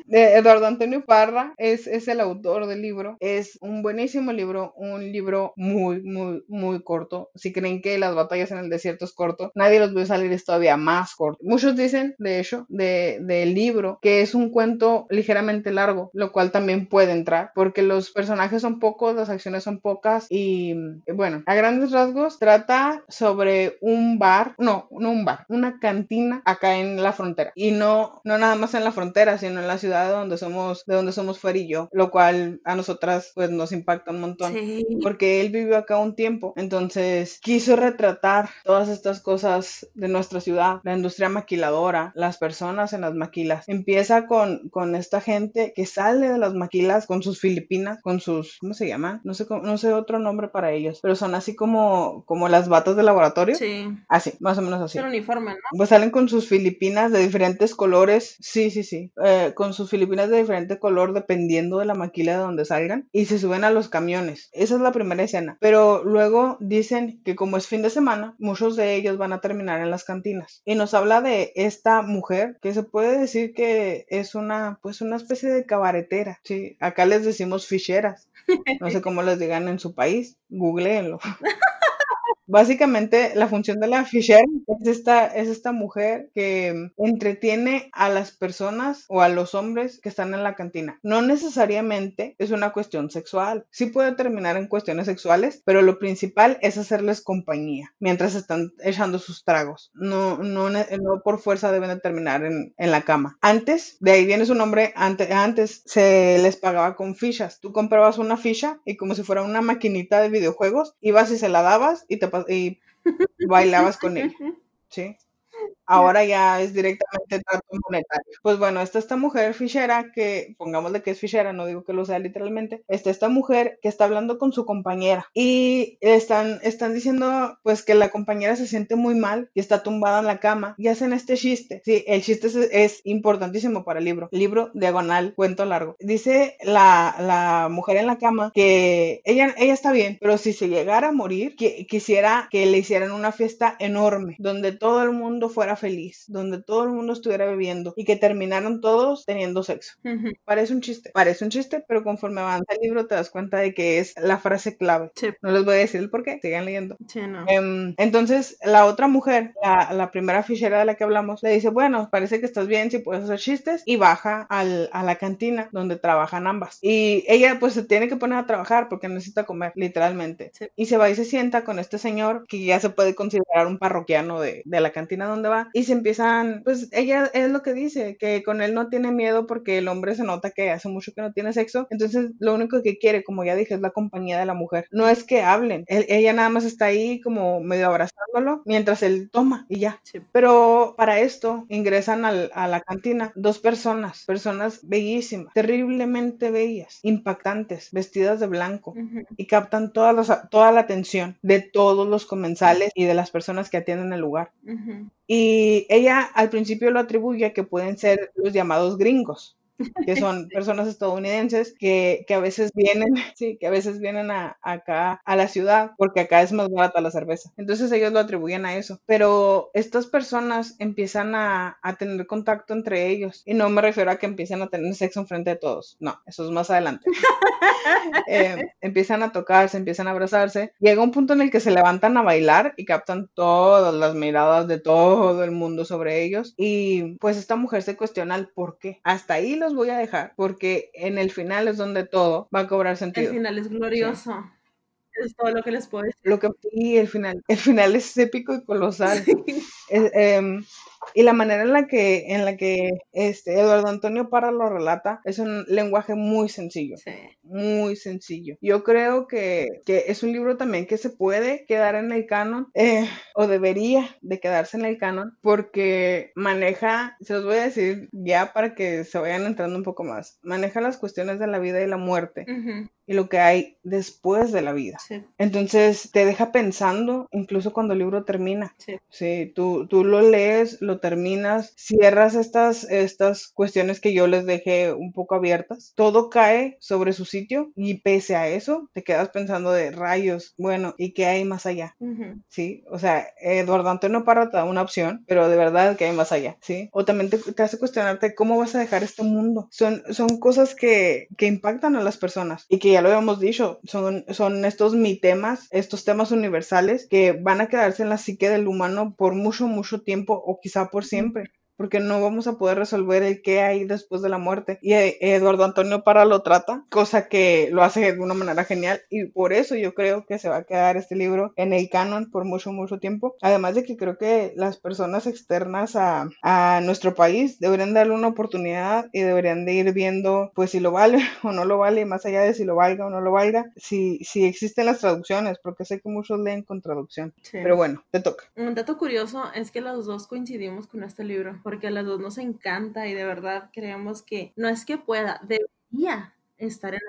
De Eduardo Antonio Parra es, es el autor del libro. Es un buenísimo libro, un libro muy, muy, muy corto. Si creen que las batallas en el desierto es corto, nadie los ve salir es todavía más corto. Muchos dicen, de hecho, de- del libro que es un cuento ligeramente largo, lo cual también puede entrar, porque los personajes son pocos, las son pocas y eh, bueno, a grandes rasgos trata sobre un bar, no, no un bar, una cantina acá en la frontera y no, no nada más en la frontera, sino en la ciudad de donde somos, de donde somos Fer y yo, lo cual a nosotras pues nos impacta un montón Sí. porque él vivió acá un tiempo, entonces quiso retratar todas estas cosas de nuestra ciudad, la industria maquiladora, las personas en las maquilas. Empieza con, con esta gente que sale de las maquilas con sus filipinas, con sus, ¿cómo se llaman? No sé, cómo- no sé otro nombre para ellos, pero son así como, como las batas de laboratorio. Sí. Así, más o menos así. Es un uniforme, ¿no? Pues salen con sus filipinas de diferentes colores, sí, sí, sí, eh, con sus filipinas de diferente color dependiendo de la maquila de donde salgan y se suben a los camiones. Esa es la primera escena. Pero luego dicen que como es fin de semana, muchos de ellos van a terminar en las cantinas. Y nos habla de esta mujer que se puede decir que es una, pues una especie de cabaretera, sí. Acá les decimos ficheras. No sé cómo les digan en su país, googleenlo. Básicamente, la función de la Fisher es esta, es esta mujer que entretiene a las personas o a los hombres que están en la cantina. No necesariamente es una cuestión sexual. Sí puede terminar en cuestiones sexuales, pero lo principal es hacerles compañía mientras están echando sus tragos. No, no, no por fuerza deben de terminar en, en la cama. Antes, de ahí viene su nombre, antes, antes se les pagaba con fichas. Tú comprabas una ficha y como si fuera una maquinita de videojuegos, ibas y se la dabas y te y bailabas con ella, ¿sí? Ahora ya es directamente trato monetario. Pues bueno, está esta mujer fichera que, pongámosle que es fichera, no digo que lo sea literalmente, está esta mujer que está hablando con su compañera y están, están diciendo pues que la compañera se siente muy mal y está tumbada en la cama y hacen este chiste. Sí, el chiste es, es importantísimo para el libro. Libro diagonal, cuento largo. Dice la, la mujer en la cama que ella, ella está bien, pero si se llegara a morir, que, quisiera que le hicieran una fiesta enorme donde todo el mundo fuera feliz, donde todo el mundo estuviera bebiendo y que terminaran todos teniendo sexo. Ujú. Parece un chiste, parece un chiste, pero conforme avanza el libro te das cuenta de que es la frase clave. Sí. No les voy a decir el por qué, sigan leyendo. Sí, no. Em, entonces, la otra mujer, la, la primera fichera de la que hablamos, le dice, bueno, parece que estás bien si puedes hacer chistes y baja al- a la cantina donde trabajan ambas. Y ella pues se tiene que poner a trabajar porque necesita comer, literalmente. Sí. Y se va y se sienta con este señor que ya se puede considerar un parroquiano de, de la cantina donde va. Y se empiezan, pues ella es lo que dice, que con él no tiene miedo porque el hombre se nota que hace mucho que no tiene sexo. Entonces, lo único que quiere, como ya dije, es la compañía de la mujer. No es que hablen. Él- ella nada más está ahí como medio abrazándolo mientras él toma y ya. Sí. Pero para esto ingresan al- a la cantina dos personas, personas bellísimas, terriblemente bellas, impactantes, vestidas de blanco y captan toda, las- toda la atención de todos los comensales y de las personas que atienden el lugar. Ujú. Y ella al principio lo atribuye a que pueden ser los llamados gringos, que son personas estadounidenses que, que a veces vienen, sí, que a veces vienen a, acá a la ciudad porque acá es más barata la cerveza. Entonces ellos lo atribuyen a eso. Pero estas personas empiezan a, a tener contacto entre ellos. Y no me refiero a que empiecen a tener sexo enfrente de todos. No, eso es más adelante. Eh, empiezan a tocarse, empiezan a abrazarse. Llega un punto en el que se levantan a bailar y captan todas las miradas de todo el mundo sobre ellos. Y pues esta mujer se cuestiona el por qué. Hasta ahí los voy a dejar porque en el final es donde todo va a cobrar El sentido. final es glorioso. Es todo lo que les puedo decir. Lo que sí, el final, el final es épico y colosal. Es, em, Y la manera en la que, en la que este, Eduardo Antonio Parra lo relata es un lenguaje muy sencillo. Muy sencillo. Yo creo que, que, es un libro también que se puede quedar en el canon, eh, o debería de quedarse en el canon, porque maneja, se los voy a decir ya para que se vayan entrando un poco más, maneja las cuestiones de la vida y la muerte y lo que hay después de la vida. Entonces te deja pensando, incluso cuando el libro termina. Sí. tú, tú lo lees, lo terminas, cierras estas, estas cuestiones que yo les dejé un poco abiertas, todo cae sobre su sitio y pese a eso te quedas pensando de rayos, bueno, ¿y qué hay más allá? Sí, o sea, Eduardo Antonio Parra te da una opción, pero de verdad que hay más allá, ¿sí? O también te, te hace cuestionarte cómo vas a dejar este mundo. Son, son cosas que, que impactan a las personas y que ya lo habíamos dicho, son, son estos temas, estos temas universales que van a quedarse en la psique del humano por mucho, mucho tiempo o quizá por siempre porque no vamos a poder resolver el qué hay después de la muerte. Y eh, Eduardo Antonio Para lo trata, cosa que lo hace de una manera genial y por eso yo creo que se va a quedar este libro en el canon por mucho, mucho tiempo. Además de que creo que las personas externas a, a nuestro país deberían darle una oportunidad y deberían de ir viendo pues si lo vale o no lo vale, más allá de si lo valga o no lo valga, si, si existen las traducciones, porque sé que muchos leen con traducción. Pero bueno, te toca. Un dato curioso es que los dos coincidimos con este libro porque a las dos nos encanta y de verdad creemos que no es que pueda, debería estar en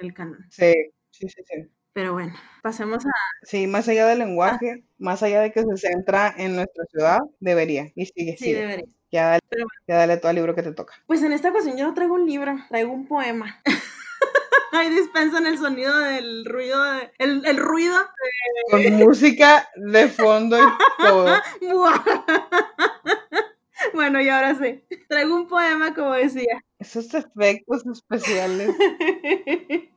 el, canon. Sí, sí, sí, sí. Pero bueno, pasemos a... Sí, más allá del lenguaje, más allá de que se centra en nuestra ciudad, debería. Y sigue, sí, debería. Ya dale, ya dale todo el libro que te toca. Pues en esta ocasión yo no traigo un libro, traigo un poema. Ahí dispensan el sonido del ruido, de, el, el, ruido. Con música de fondo y todo. Bueno, y ahora sí. Traigo un poema, como decía. Esos efectos especiales.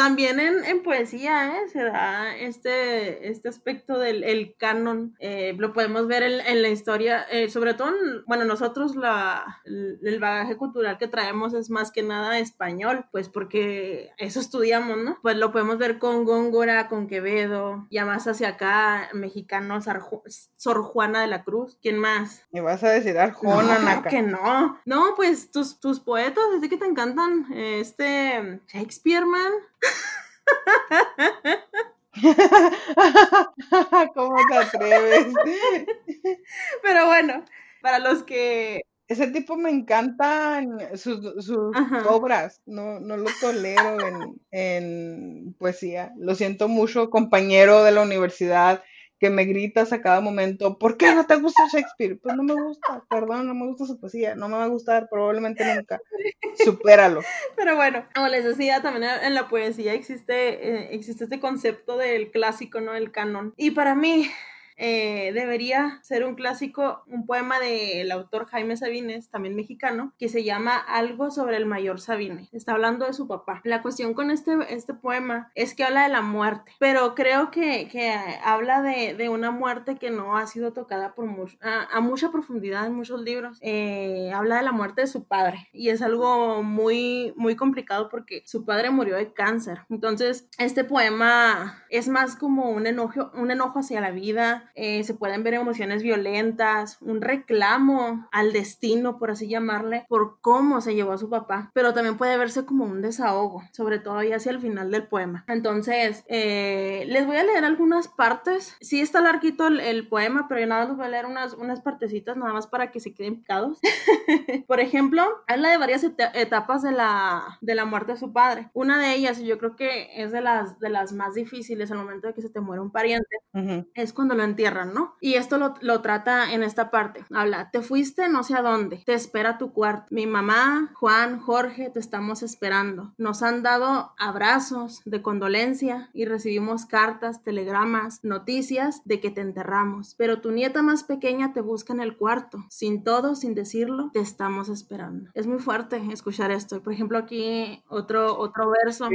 También en, poesía ¿eh? se da este, este aspecto del el canon. Eh, lo podemos ver en, la historia, eh, sobre todo, bueno, nosotros la, el, bagaje cultural que traemos es más que nada español, pues porque eso estudiamos, ¿no? Pues lo podemos ver con Góngora, con Quevedo, ya más hacia acá, mexicano, Sor Juana de la Cruz. ¿Quién más? ¿Me vas a decir Arjona, no, claro que no. No, pues tus, tus poetas, así que te encantan. Este, Shakespeare, man. ¿Cómo te atreves? Pero bueno, para los que... Ese tipo me encantan sus, obras, no, no lo tolero en, en poesía. Lo siento mucho, compañero de la universidad que me gritas a cada momento, ¿por qué no te gusta Shakespeare? Pues no me gusta, perdón, no me gusta su poesía, no me va a gustar probablemente nunca. Supéralo. Pero bueno, como les decía, también en la poesía existe, eh, existe este concepto del clásico, ¿no? El canon. Y para mí, eh, debería ser un clásico, un poema del autor Jaime Sabines, también mexicano, que se llama Algo sobre el mayor Sabine. Está hablando de su papá. La cuestión con este, este poema es que habla de la muerte, pero creo que, que habla de, de, una muerte que no ha sido tocada por a, mucha profundidad en muchos libros. Eh, habla de la muerte de su padre y es algo muy, muy complicado porque su padre murió de cáncer. Entonces, este poema es más como un enojo, un enojo hacia la vida, eh, se pueden ver emociones violentas, un reclamo al destino, por así llamarle, por cómo se llevó a su papá, pero también puede verse como un desahogo, sobre todo ahí hacia el final del poema. Entonces, eh, les voy a leer algunas partes. Sí está larguito el, poema, pero yo nada les voy a leer unas, unas partecitas nada más para que se queden picados. por ejemplo, habla de varias etapas de la, de la muerte de su padre. Una de ellas, y yo creo que es de las, de las más difíciles al momento de que se te muere un pariente, es cuando lo ¿no? Y esto lo, trata en esta parte. Habla, te fuiste no sé a dónde, te espera tu cuarto. Mi mamá, Juan, Jorge, te estamos esperando. Nos han dado abrazos de condolencia y recibimos cartas, telegramas, noticias de que te enterramos. Pero tu nieta más pequeña te busca en el cuarto. Sin todo, sin decirlo, te estamos esperando. Es muy fuerte escuchar esto. Por ejemplo, aquí otro, otro verso.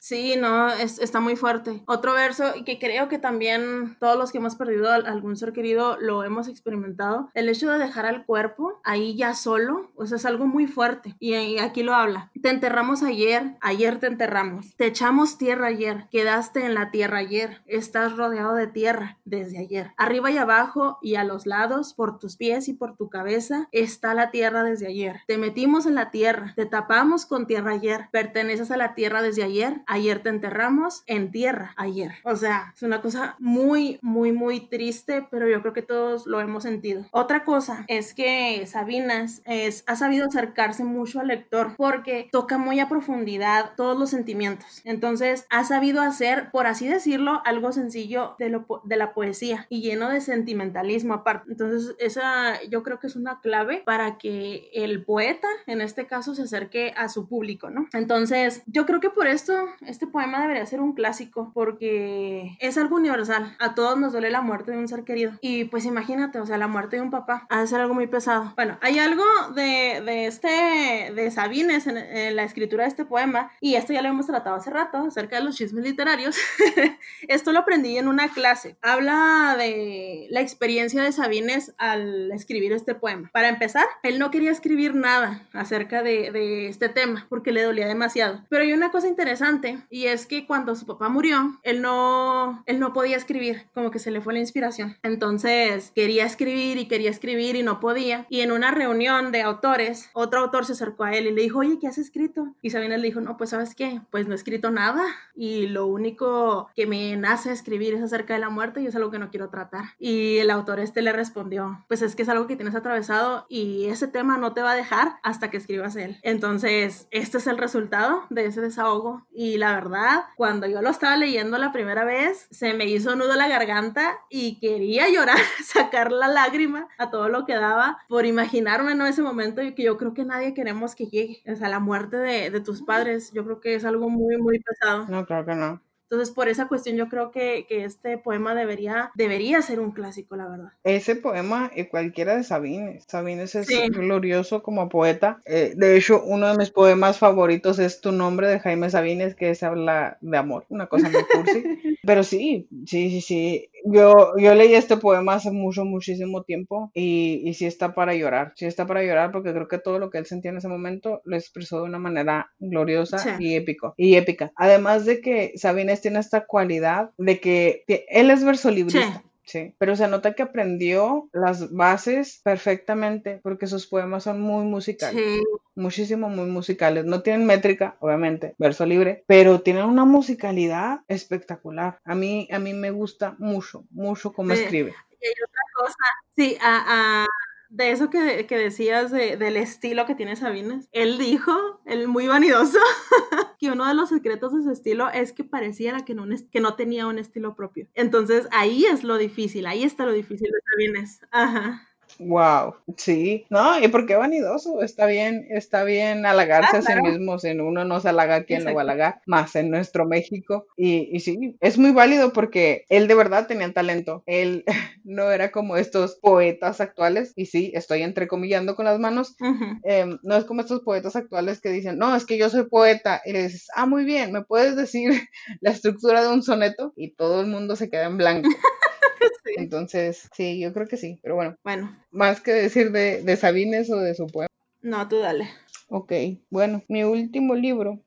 Sí, no, está muy fuerte. Otro verso que creo que también todos los que hemos perdido algún ser querido lo hemos experimentado. El hecho de dejar al cuerpo ahí ya solo, o sea, es algo muy fuerte. Y aquí lo habla. Te enterramos ayer, ayer te enterramos. Te echamos tierra ayer, quedaste en la tierra ayer. Estás rodeado de tierra desde ayer. Arriba y abajo y a los lados, por tus pies y por tu cabeza, está la tierra desde ayer. Te metimos en la tierra, te tapamos con tierra ayer. Perteneces a la tierra desde ayer. Ayer te enterramos en tierra ayer. O sea, es una cosa muy, muy, muy triste, pero yo creo que todos lo hemos sentido. Otra cosa es que Sabinas es, ha sabido acercarse mucho al lector porque toca muy a profundidad todos los sentimientos. Entonces, ha sabido hacer, por así decirlo, algo sencillo de, lo, de la poesía y lleno de sentimentalismo aparte. Entonces, esa yo creo que es una clave para que el poeta, en este caso, se acerque a su público, ¿no? Entonces, yo creo que por esto, este poema debería ser un clásico porque es algo universal. A todos nos duele la muerte de un ser querido. Y pues imagínate, o sea, la muerte de un papá ha de ser algo muy pesado. Bueno, hay algo de, de este, de Sabines en, en, la escritura de este poema, y esto ya lo hemos tratado hace rato, acerca de los chismes literarios. esto lo aprendí en una clase. Habla de la experiencia de Sabines al escribir este poema. Para empezar, él no quería escribir nada acerca de, de este tema porque le dolía demasiado. Pero hay una cosa interesante y es que cuando su papá murió, él no, él no podía escribir, como que se le fue la inspiración. Entonces quería escribir y quería escribir y no podía. Y en una reunión de autores, otro autor se acercó a él y le dijo, oye, ¿qué has escrito? Y Sabines le dijo, no, pues sabes qué, pues no he escrito nada y lo único que me nace escribir es acerca de la muerte y es algo que no quiero tratar. Y el autor este le respondió, pues es que es algo que tienes atravesado y ese tema no te va a dejar hasta que escribas él. Entonces, este es el resultado de ese desahogo y la verdad, cuando yo lo estaba leyendo la primera vez, se me hizo nudo la garganta y quería llorar, sacar la lágrima a todo lo que daba por imaginarme en ese momento y que yo creo que nadie queremos que llegue. O sea, la muerte de, de tus padres, yo creo que es algo muy, muy pesado. No, creo que no. Entonces, por esa cuestión, yo creo que, que, este poema debería, debería ser un clásico, la verdad. Ese poema y cualquiera de Sabines. Sabines es sí. glorioso como poeta. Eh, de hecho, uno de mis poemas favoritos es Tu nombre de Jaime Sabines, que se habla de amor, una cosa muy cursi. Pero sí, sí, sí, sí. Yo, yo leí este poema hace mucho, muchísimo tiempo y, y sí está para llorar. Sí está para llorar porque creo que todo lo que él sentía en ese momento lo expresó de una manera gloriosa sí. y épico y épica. Además de que Sabines tiene esta cualidad de que, que él es versolibrista. Sí. Sí, pero se nota que aprendió las bases perfectamente porque sus poemas son muy musicales. Sí. Muchísimo, muy musicales. No tienen métrica, obviamente, verso libre, pero tienen una musicalidad espectacular. A mí, a mí me gusta mucho, mucho cómo sí. escribe. Y hay otra cosa, sí, a, a de eso que, que decías de, del estilo que tiene Sabines, él dijo, el muy vanidoso, que uno de los secretos de su estilo es que pareciera que no, que no tenía un estilo propio. Entonces ahí es lo difícil, ahí está lo difícil de Sabines. Ajá. Wow, sí, no, y porque vanidoso, está bien, está bien halagarse ah, claro. a sí mismo, si uno no se halaga, ¿quién Exacto. lo va a halagar? Más en nuestro México, y, y, sí, es muy válido porque él de verdad tenía talento, él no era como estos poetas actuales, y sí, estoy entrecomillando con las manos, uh -huh. eh, no es como estos poetas actuales que dicen, no, es que yo soy poeta, y le dices, ah, muy bien, ¿me puedes decir la estructura de un soneto? Y todo el mundo se queda en blanco. Sí. Entonces, sí, yo creo que sí, pero bueno. Bueno. Más que decir de, de Sabines o de su poema. No, tú dale. Ok, bueno, mi último libro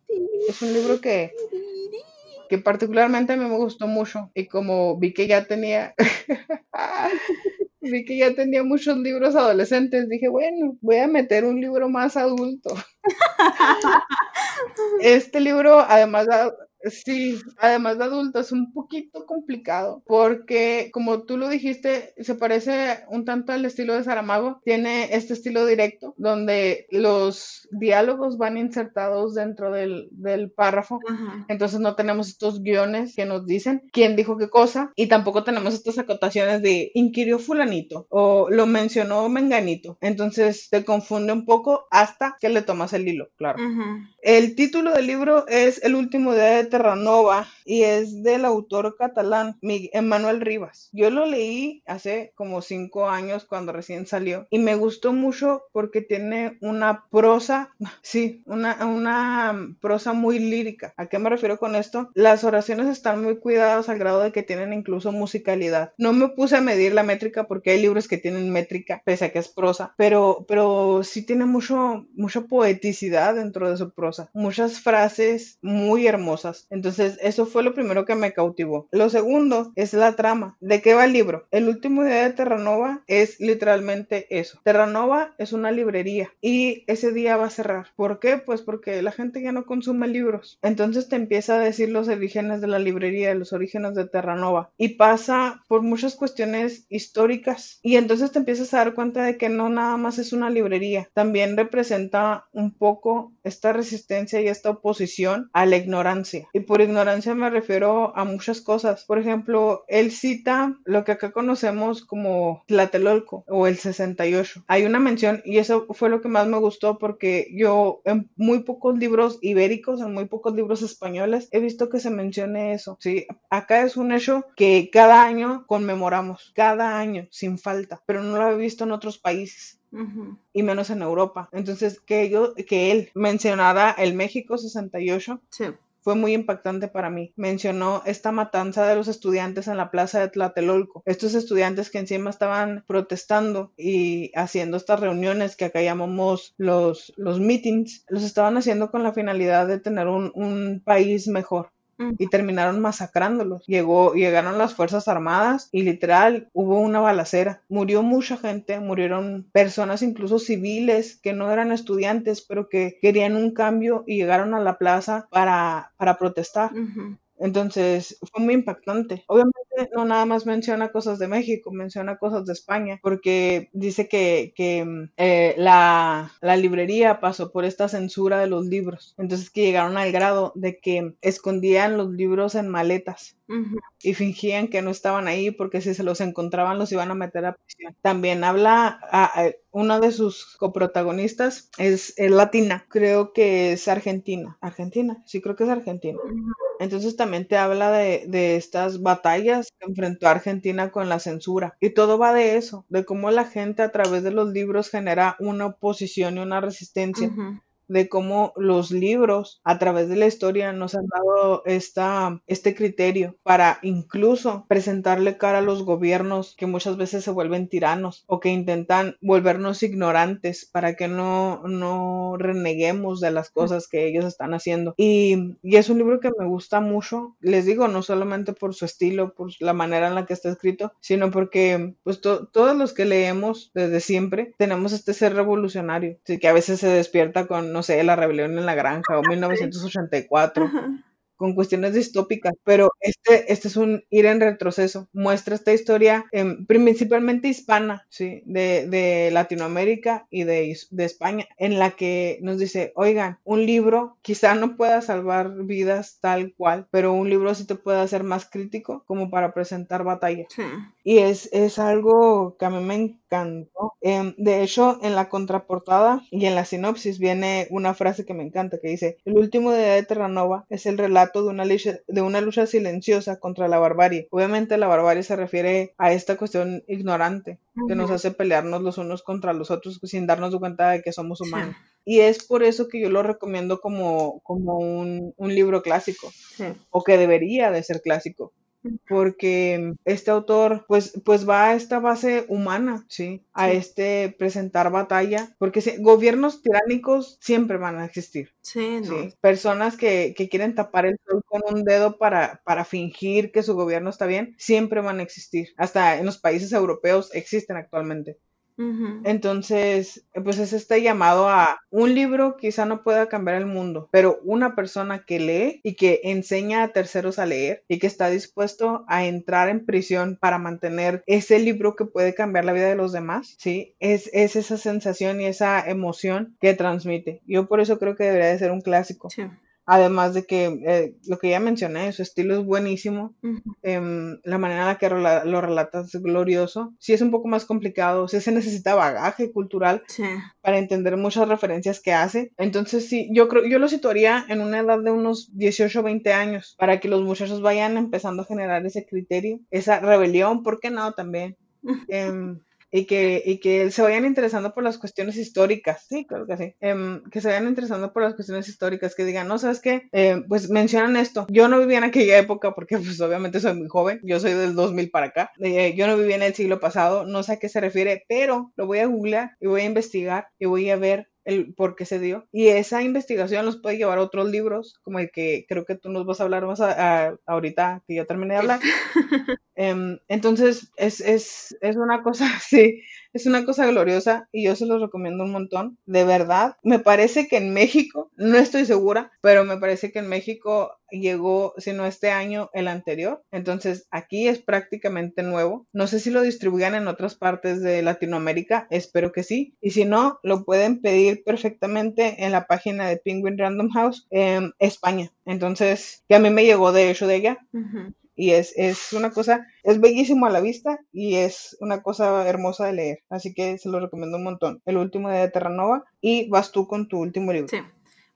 es un libro que, que particularmente a mí me gustó mucho y como vi que ya tenía, vi que ya tenía muchos libros adolescentes, dije, bueno, voy a meter un libro más adulto. este libro, además, Sí, además de adulto es un poquito complicado porque como tú lo dijiste, se parece un tanto al estilo de Saramago, tiene este estilo directo donde los diálogos van insertados dentro del, del párrafo, entonces no tenemos estos guiones que nos dicen quién dijo qué cosa y tampoco tenemos estas acotaciones de inquirió fulanito o lo mencionó menganito, entonces te confunde un poco hasta que le tomas el hilo, claro. El título del libro es El último día de Terranova y es del autor catalán Emmanuel Rivas. Yo lo leí hace como cinco años cuando recién salió y me gustó mucho porque tiene una prosa, sí, una, una prosa muy lírica. ¿A qué me refiero con esto? Las oraciones están muy cuidadas al grado de que tienen incluso musicalidad. No me puse a medir la métrica porque hay libros que tienen métrica, pese a que es prosa, pero, pero sí tiene mucho, mucha poeticidad dentro de su prosa, muchas frases muy hermosas. Entonces, eso fue lo primero que me cautivó. Lo segundo es la trama. ¿De qué va el libro? El último día de Terranova es literalmente eso. Terranova es una librería y ese día va a cerrar. ¿Por qué? Pues porque la gente ya no consume libros. Entonces te empieza a decir los orígenes de la librería, los orígenes de Terranova y pasa por muchas cuestiones históricas y entonces te empiezas a dar cuenta de que no nada más es una librería, también representa un poco esta resistencia y esta oposición a la ignorancia. Y por ignorancia me refiero a muchas cosas. Por ejemplo, él cita lo que acá conocemos como Tlatelolco o el 68. Hay una mención y eso fue lo que más me gustó porque yo en muy pocos libros ibéricos, en muy pocos libros españoles, he visto que se mencione eso. Sí, acá es un hecho que cada año conmemoramos, cada año, sin falta, pero no lo he visto en otros países y menos en Europa. Entonces, que, yo, que él mencionara el México 68 fue muy impactante para mí. Mencionó esta matanza de los estudiantes en la plaza de Tlatelolco. Estos estudiantes que encima estaban protestando y haciendo estas reuniones que acá llamamos los, los meetings, los estaban haciendo con la finalidad de tener un, un país mejor y terminaron masacrándolos. Llegó, llegaron las Fuerzas Armadas y literal hubo una balacera. Murió mucha gente, murieron personas incluso civiles que no eran estudiantes, pero que querían un cambio y llegaron a la plaza para, para protestar. Entonces fue muy impactante. Obviamente no nada más menciona cosas de México, menciona cosas de España, porque dice que, que eh, la, la, librería pasó por esta censura de los libros. Entonces que llegaron al grado de que escondían los libros en maletas y fingían que no estaban ahí porque si se los encontraban los iban a meter a prisión. También habla, a, una de sus coprotagonistas es, latina, creo que es argentina. Argentina, sí creo que es argentina. Entonces también te habla de, de, estas batallas que enfrentó Argentina con la censura. Y todo va de eso, de cómo la gente a través de los libros genera una oposición y una resistencia de cómo los libros a través de la historia nos han dado esta, este criterio para incluso presentarle cara a los gobiernos que muchas veces se vuelven tiranos o que intentan volvernos ignorantes para que no, no reneguemos de las cosas que ellos están haciendo. Y, y es un libro que me gusta mucho, les digo, no solamente por su estilo, por la manera en la que está escrito, sino porque pues todos los que leemos desde siempre tenemos este ser revolucionario, que a veces se despierta con no sé, La rebelión en la granja o 1984 con cuestiones distópicas, pero este, este es un ir en retroceso. Muestra esta historia em, principalmente hispana, ¿sí? De, de Latinoamérica y de, de, España, en la que nos dice, oigan, un libro quizá no pueda salvar vidas tal cual, pero un libro sí te puede hacer más crítico como para presentar batalla. Y es, es algo que a mí me encantó. Em, de hecho, en la contraportada y en la sinopsis viene una frase que me encanta que dice, el último día de Terranova es el relato de una, lucha, de una lucha silenciosa contra la barbarie. Obviamente la barbarie se refiere a esta cuestión ignorante que nos hace pelearnos los unos contra los otros sin darnos cuenta de que somos humanos. Y es por eso que yo lo recomiendo como, como un, un libro clásico, o que debería de ser clásico porque este autor pues, pues va a esta base humana, ¿sí? A este presentar batalla, porque gobiernos tiránicos siempre van a existir. Sí, Personas que, que, quieren tapar el sol con un dedo para, para fingir que su gobierno está bien, siempre van a existir. Hasta en los países europeos existen actualmente. Entonces, pues es este llamado a un libro quizá no pueda cambiar el mundo, pero una persona que lee y que enseña a terceros a leer y que está dispuesto a entrar en prisión para mantener ese libro que puede cambiar la vida de los demás, ¿sí? Es, es esa sensación y esa emoción que transmite. Yo por eso creo que debería de ser un clásico. Además de que eh, lo que ya mencioné, su estilo es buenísimo. Em, la manera en la que lo relatas es glorioso. Sí es un poco más complicado, sí se necesita bagaje cultural para entender muchas referencias que hace. Entonces sí, yo creo, yo lo situaría en una edad de unos 18 o 20 años para que los muchachos vayan empezando a generar ese criterio, esa rebelión, ¿por qué no? También. Em, y que, y que se vayan interesando por las cuestiones históricas, sí, claro que sí, em, que se vayan interesando por las cuestiones históricas, que digan, no, ¿sabes qué? Eh, pues mencionan esto, yo no vivía en aquella época porque pues obviamente soy muy joven, yo soy del 2000 para acá, eh, yo no viví en el siglo pasado, no sé a qué se refiere, pero lo voy a googlear y voy a investigar y voy a ver el por qué se dio. Y esa investigación los puede llevar a otros libros, como el que creo que tú nos vas a hablar más ahorita que yo terminé de hablar. Em, entonces, es, es, es, una cosa, sí, es una cosa gloriosa y yo se los recomiendo un montón. De verdad, me parece que en México, no estoy segura, pero me parece que en México llegó, si no este año, el anterior. Entonces, aquí es prácticamente nuevo. No sé si lo distribuyan en otras partes de Latinoamérica, espero que sí. Y si no, lo pueden pedir perfectamente en la página de Penguin Random House en España. Entonces, que a mí me llegó de hecho de ella y es, es una cosa, es bellísimo a la vista y es una cosa hermosa de leer, así que se lo recomiendo un montón. El último de Terranova y vas tú con tu último libro. Sí.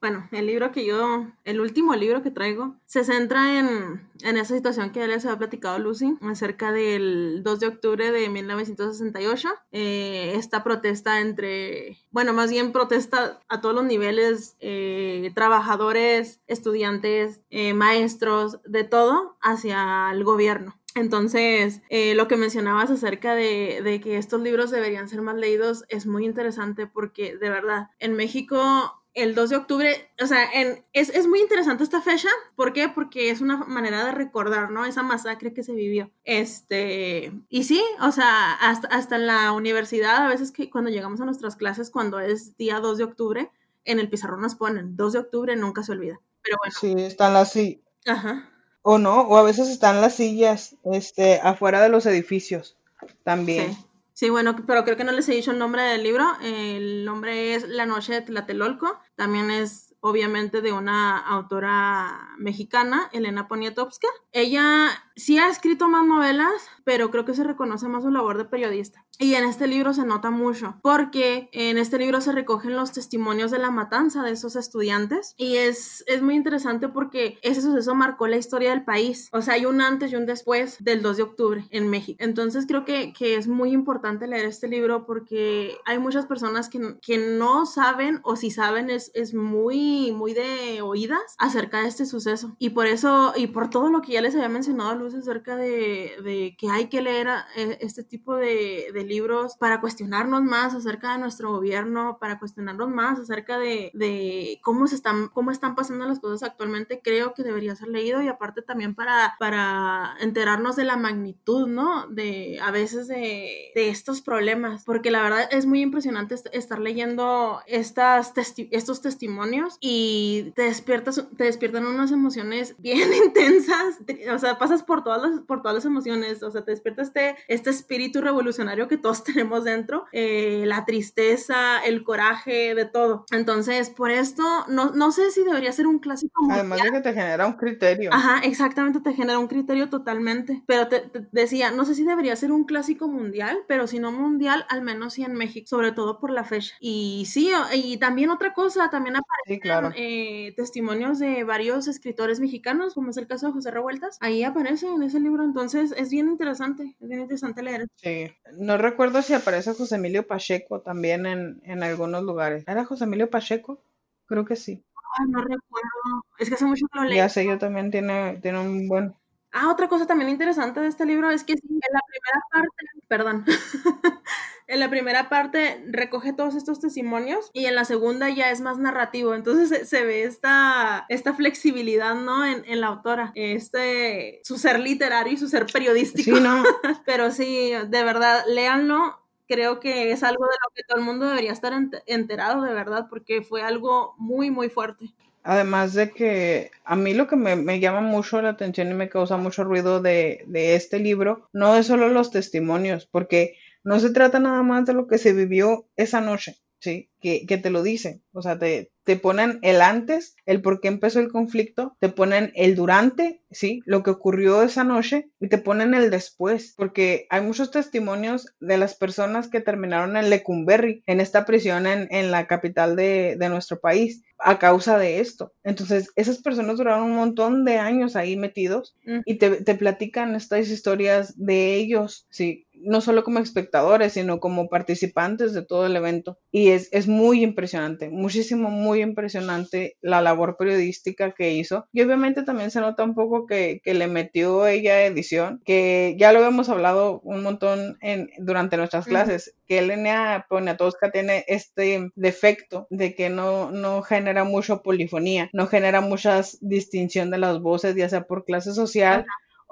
Bueno, el libro que yo, el último libro que traigo, se centra en, en esa situación que ya les había platicado Lucy acerca del 2 de octubre de 1968. Eh, esta protesta entre, bueno, más bien protesta a todos los niveles, eh, trabajadores, estudiantes, eh, maestros, de todo, hacia el gobierno. Entonces, lo que mencionabas acerca de, de, que estos libros deberían ser más leídos es muy interesante porque de verdad, en México el 2 de octubre, o sea, en, es, es, muy interesante esta fecha. ¿Por qué? Porque es una manera de recordar, ¿no? Esa masacre que se vivió. Este, y sí, o sea, hasta, hasta en la universidad, a veces que cuando llegamos a nuestras clases, cuando es día 2 de octubre, en el pizarrón nos ponen 2 de octubre, nunca se olvida. Pero bueno. Sí, están las sillas. Ajá. O no, o a veces están las sillas, este, afuera de los edificios también. Sí. Sí, bueno, pero creo que no les he dicho el nombre del libro. El nombre es La Noche de Tlatelolco. También es obviamente de una autora mexicana, Elena Poniatowska. Ella sí ha escrito más novelas, pero creo que se reconoce más su labor de periodista. Y en este libro se nota mucho, porque en este libro se recogen los testimonios de la matanza de esos estudiantes. Y es, es muy interesante porque ese suceso marcó la historia del país. O sea, hay un antes y un después del 2 de octubre en México. Entonces creo que, que es muy importante leer este libro porque hay muchas personas que, que no saben o si saben es, es muy, muy de oídas acerca de este suceso. Y por eso, y por todo lo que ya les había mencionado Acerca de, de que hay que leer eh, este tipo de, de libros para cuestionarnos más acerca de nuestro gobierno, para cuestionarnos más acerca de, de, cómo, se están, cómo están pasando las cosas actualmente, creo que debería ser leído y aparte también para, para enterarnos de la magnitud, ¿no? De a veces de, de estos problemas, porque la verdad es muy impresionante estar leyendo estas estos testimonios y te despiertas, te despiertan unas emociones bien intensas, o sea, pasas por todas las, por todas las emociones, o sea, te despierta este, este espíritu revolucionario que todos tenemos dentro, eh, la tristeza, el coraje, de todo. Entonces, por esto, no, no sé si debería ser un clásico mundial. Además de que te genera un criterio. Ajá, exactamente, te genera un criterio totalmente. Pero te, decía, no sé si debería ser un clásico mundial, pero si no mundial, al menos sí en México, sobre todo por la fecha. Y sí, y también otra cosa, también aparecen eh, testimonios de varios escritores mexicanos, como es el caso de José Revueltas. Ahí aparece en ese libro, entonces es bien interesante, es bien interesante leer. Sí, no recuerdo si aparece José Emilio Pacheco también en, en algunos lugares. ¿Era José Emilio Pacheco? Creo que sí. Ay, no recuerdo. Es que hace mucho que lo leí. Ya sé, yo también tiene, tiene un buen... Ah, otra cosa también interesante de este libro es que en la primera parte, perdón, en la primera parte recoge todos estos testimonios y en la segunda ya es más narrativo. Entonces se, ve esta, esta flexibilidad, ¿no? En, en, la autora, este, su ser literario y su ser periodístico. Sí, ¿no? Pero sí, de verdad, léanlo. Creo que es algo de lo que todo el mundo debería estar enterado, de verdad, porque fue algo muy, muy fuerte. Además de que a mí lo que me, me, llama mucho la atención y me causa mucho ruido de, de, este libro no es solo los testimonios, porque no se trata nada más de lo que se vivió esa noche, ¿sí? Que, que te lo dicen, o sea, te, te ponen el antes, el por qué empezó el conflicto, te ponen el durante, ¿sí? Lo que ocurrió esa noche y te ponen el después, porque hay muchos testimonios de las personas que terminaron en Lecumberri, en esta prisión en, en la capital de, de nuestro país, a causa de esto. Entonces, esas personas duraron un montón de años ahí metidos Mm. y te, te platican estas historias de ellos, ¿sí? No solo como espectadores, sino como participantes de todo el evento. Y es, es muy impresionante, muchísimo, muy impresionante la labor periodística que hizo. Y obviamente también se nota un poco que, que le metió ella edición, que ya lo hemos hablado un montón en, durante nuestras clases, que Elena Poniatowska tiene este defecto de que no, no genera mucha polifonía, no genera mucha distinción de las voces, ya sea por clase social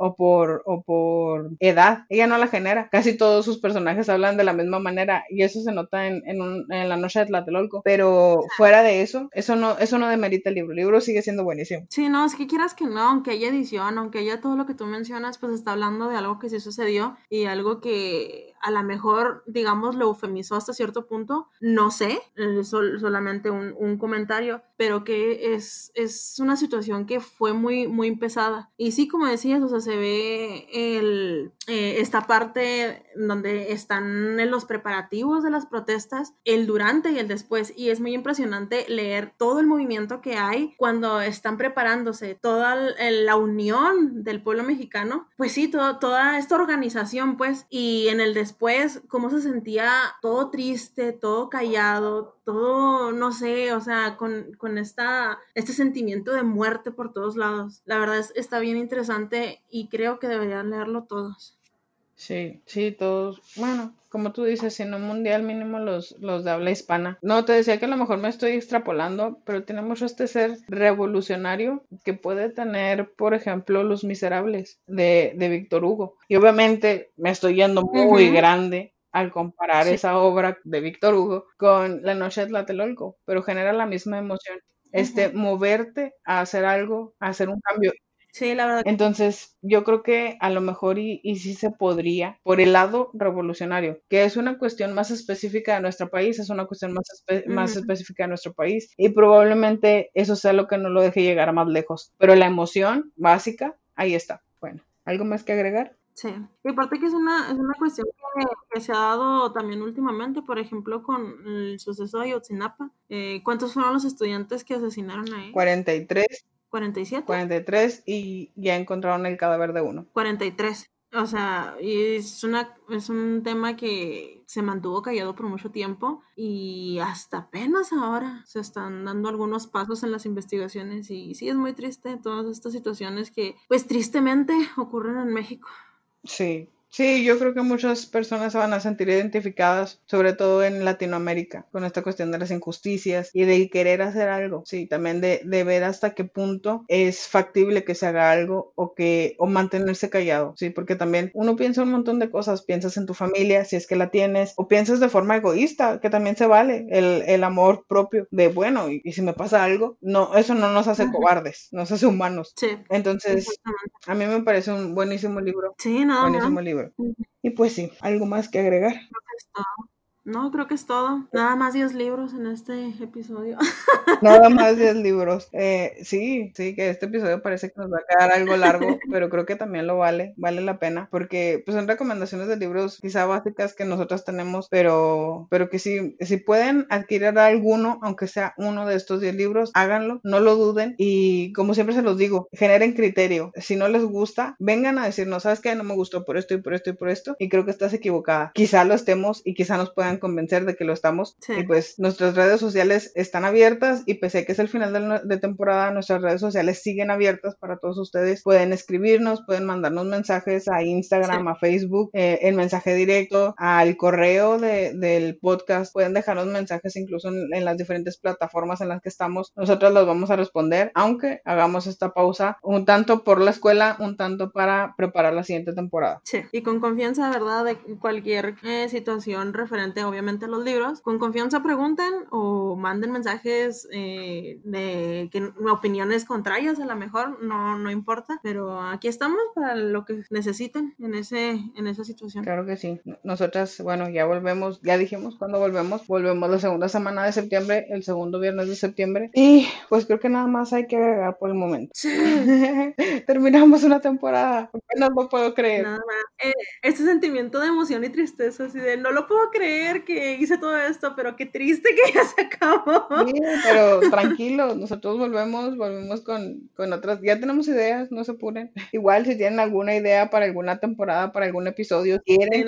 o por, o por edad. Ella no la genera. Casi todos sus personajes hablan de la misma manera y eso se nota en, en, un- en la noche de Tlatelolco. Pero fuera de eso, eso no, eso no demerita el libro. El libro sigue siendo buenísimo. Sí, no, es que quieras que no, aunque haya edición, aunque haya todo lo que tú mencionas, pues está hablando de algo que sí sucedió y algo que a lo mejor, digamos, lo eufemizó hasta cierto punto, no sé, eh, sol- solamente un, un comentario, pero que es, es una situación que fue muy, muy pesada. Y sí, como decías, o sea, se ve el, eh, esta parte donde están los preparativos de las protestas, el durante y el después, y es muy impresionante leer todo el movimiento que hay cuando están preparándose, toda la unión del pueblo mexicano, pues sí, todo- toda esta organización, pues, y en el después, cómo se sentía todo triste, todo callado, todo, no sé, o sea, con, con esta, este sentimiento de muerte por todos lados. La verdad es, está bien interesante y creo que deberían leerlo todos. Sí, sí, todos. Bueno, como tú dices, si no mundial, mínimo los, los de habla hispana. No, te decía que a lo mejor me estoy extrapolando, pero tiene mucho este ser revolucionario que puede tener, por ejemplo, Los Miserables de, de Víctor Hugo. Y obviamente me estoy yendo muy grande al comparar Sí. esa obra de Víctor Hugo con La Noche de Tlatelolco, pero genera la misma emoción. Este, moverte a hacer algo, a hacer un cambio. Sí, la verdad. Entonces, yo creo que a lo mejor y, y sí se podría por el lado revolucionario, que es una cuestión más específica de nuestro país, es una cuestión más, espe- más Ujú. específica de nuestro país y probablemente eso sea lo que no lo deje llegar más lejos. Pero la emoción básica, ahí está. Bueno, ¿algo más que agregar? Sí, y aparte que es una, es una cuestión que, que se ha dado también últimamente, por ejemplo, con el suceso de Ayotzinapa. Eh, ¿Cuántos fueron los estudiantes que asesinaron ahí? 43, ¿47? 43 y ya encontraron el cadáver de uno. 43. O sea, y es, una, es un tema que se mantuvo callado por mucho tiempo y hasta apenas ahora se están dando algunos pasos en las investigaciones y sí es muy triste todas estas situaciones que pues tristemente ocurren en México. Sí, sí, yo creo que muchas personas se van a sentir identificadas, sobre todo en Latinoamérica, con esta cuestión de las injusticias y de querer hacer algo. Sí, también de, de ver hasta qué punto es factible que se haga algo o que o mantenerse callado. Sí, porque también uno piensa un montón de cosas, piensas en tu familia, si es que la tienes, o piensas de forma egoísta, que también se vale el, el amor propio de bueno, y, y si me pasa algo, no, eso no nos hace cobardes, nos hace humanos. Sí, Entonces, a mí me parece un buenísimo libro. Sí, más. Buenísimo libro. Y pues sí, algo más que agregar. Creo que es todo. No, creo que es todo. Nada más 10 libros en este episodio. Nada más 10 libros. Eh, sí, sí, que este episodio parece que nos va a quedar algo largo, pero creo que también lo vale, vale la pena, porque pues son recomendaciones de libros quizá básicas que nosotros tenemos, pero, pero que si, si pueden adquirir alguno, aunque sea uno de estos 10 libros, háganlo, no lo duden y como siempre se los digo, generen criterio. Si no les gusta, vengan a decirnos, ¿sabes qué? No me gustó por esto y por esto y por esto, y creo que estás equivocada. Quizá lo estemos y quizá nos puedan convencer de que lo estamos. Sí. Y pues nuestras redes sociales están abiertas y pese a que es el final de, la- de temporada, nuestras redes sociales siguen abiertas para todos ustedes. Pueden escribirnos, pueden mandarnos mensajes a Instagram, Sí. a Facebook, eh, en mensaje directo, al correo de- del podcast. Pueden dejarnos mensajes incluso en, en las diferentes plataformas en las que estamos. Nosotros los vamos a responder, aunque hagamos esta pausa un tanto por la escuela, un tanto para preparar la siguiente temporada. Sí. Y con confianza, ¿verdad? De cualquier eh, situación referente obviamente los libros. Con confianza pregunten o manden mensajes eh, de que, opiniones contrarias, a lo mejor, no, no importa, pero aquí estamos para lo que necesiten en, ese, en esa situación. Claro que sí. Nosotras, bueno, ya volvemos, ya dijimos cuando volvemos, volvemos la segunda semana de septiembre, el segundo viernes de septiembre. Y pues creo que nada más hay que agregar por el momento. Terminamos una temporada. No lo puedo creer. Nada más. Eh, este sentimiento de emoción y tristeza, así de no lo puedo creer que hice todo esto, pero qué triste que ya se acabó. Sí, pero tranquilo, nosotros volvemos, volvemos con, con otras, ya tenemos ideas, no se apuren. Igual si tienen alguna idea para alguna temporada, para algún episodio, quieren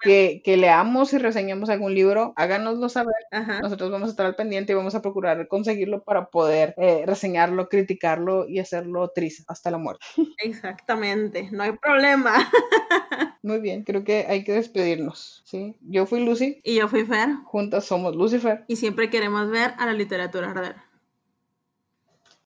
que, que, leamos y reseñemos algún libro, háganoslo saber. Nosotros vamos a estar al pendiente y vamos a procurar conseguirlo para poder eh, reseñarlo, criticarlo y hacerlo triste hasta la muerte. Exactamente, no hay problema. Muy bien, creo que hay que despedirnos. ¿sí? Yo fui Lucy. Y yo fui Fer. Juntas somos Lucifer. Y siempre queremos ver a la literatura arder.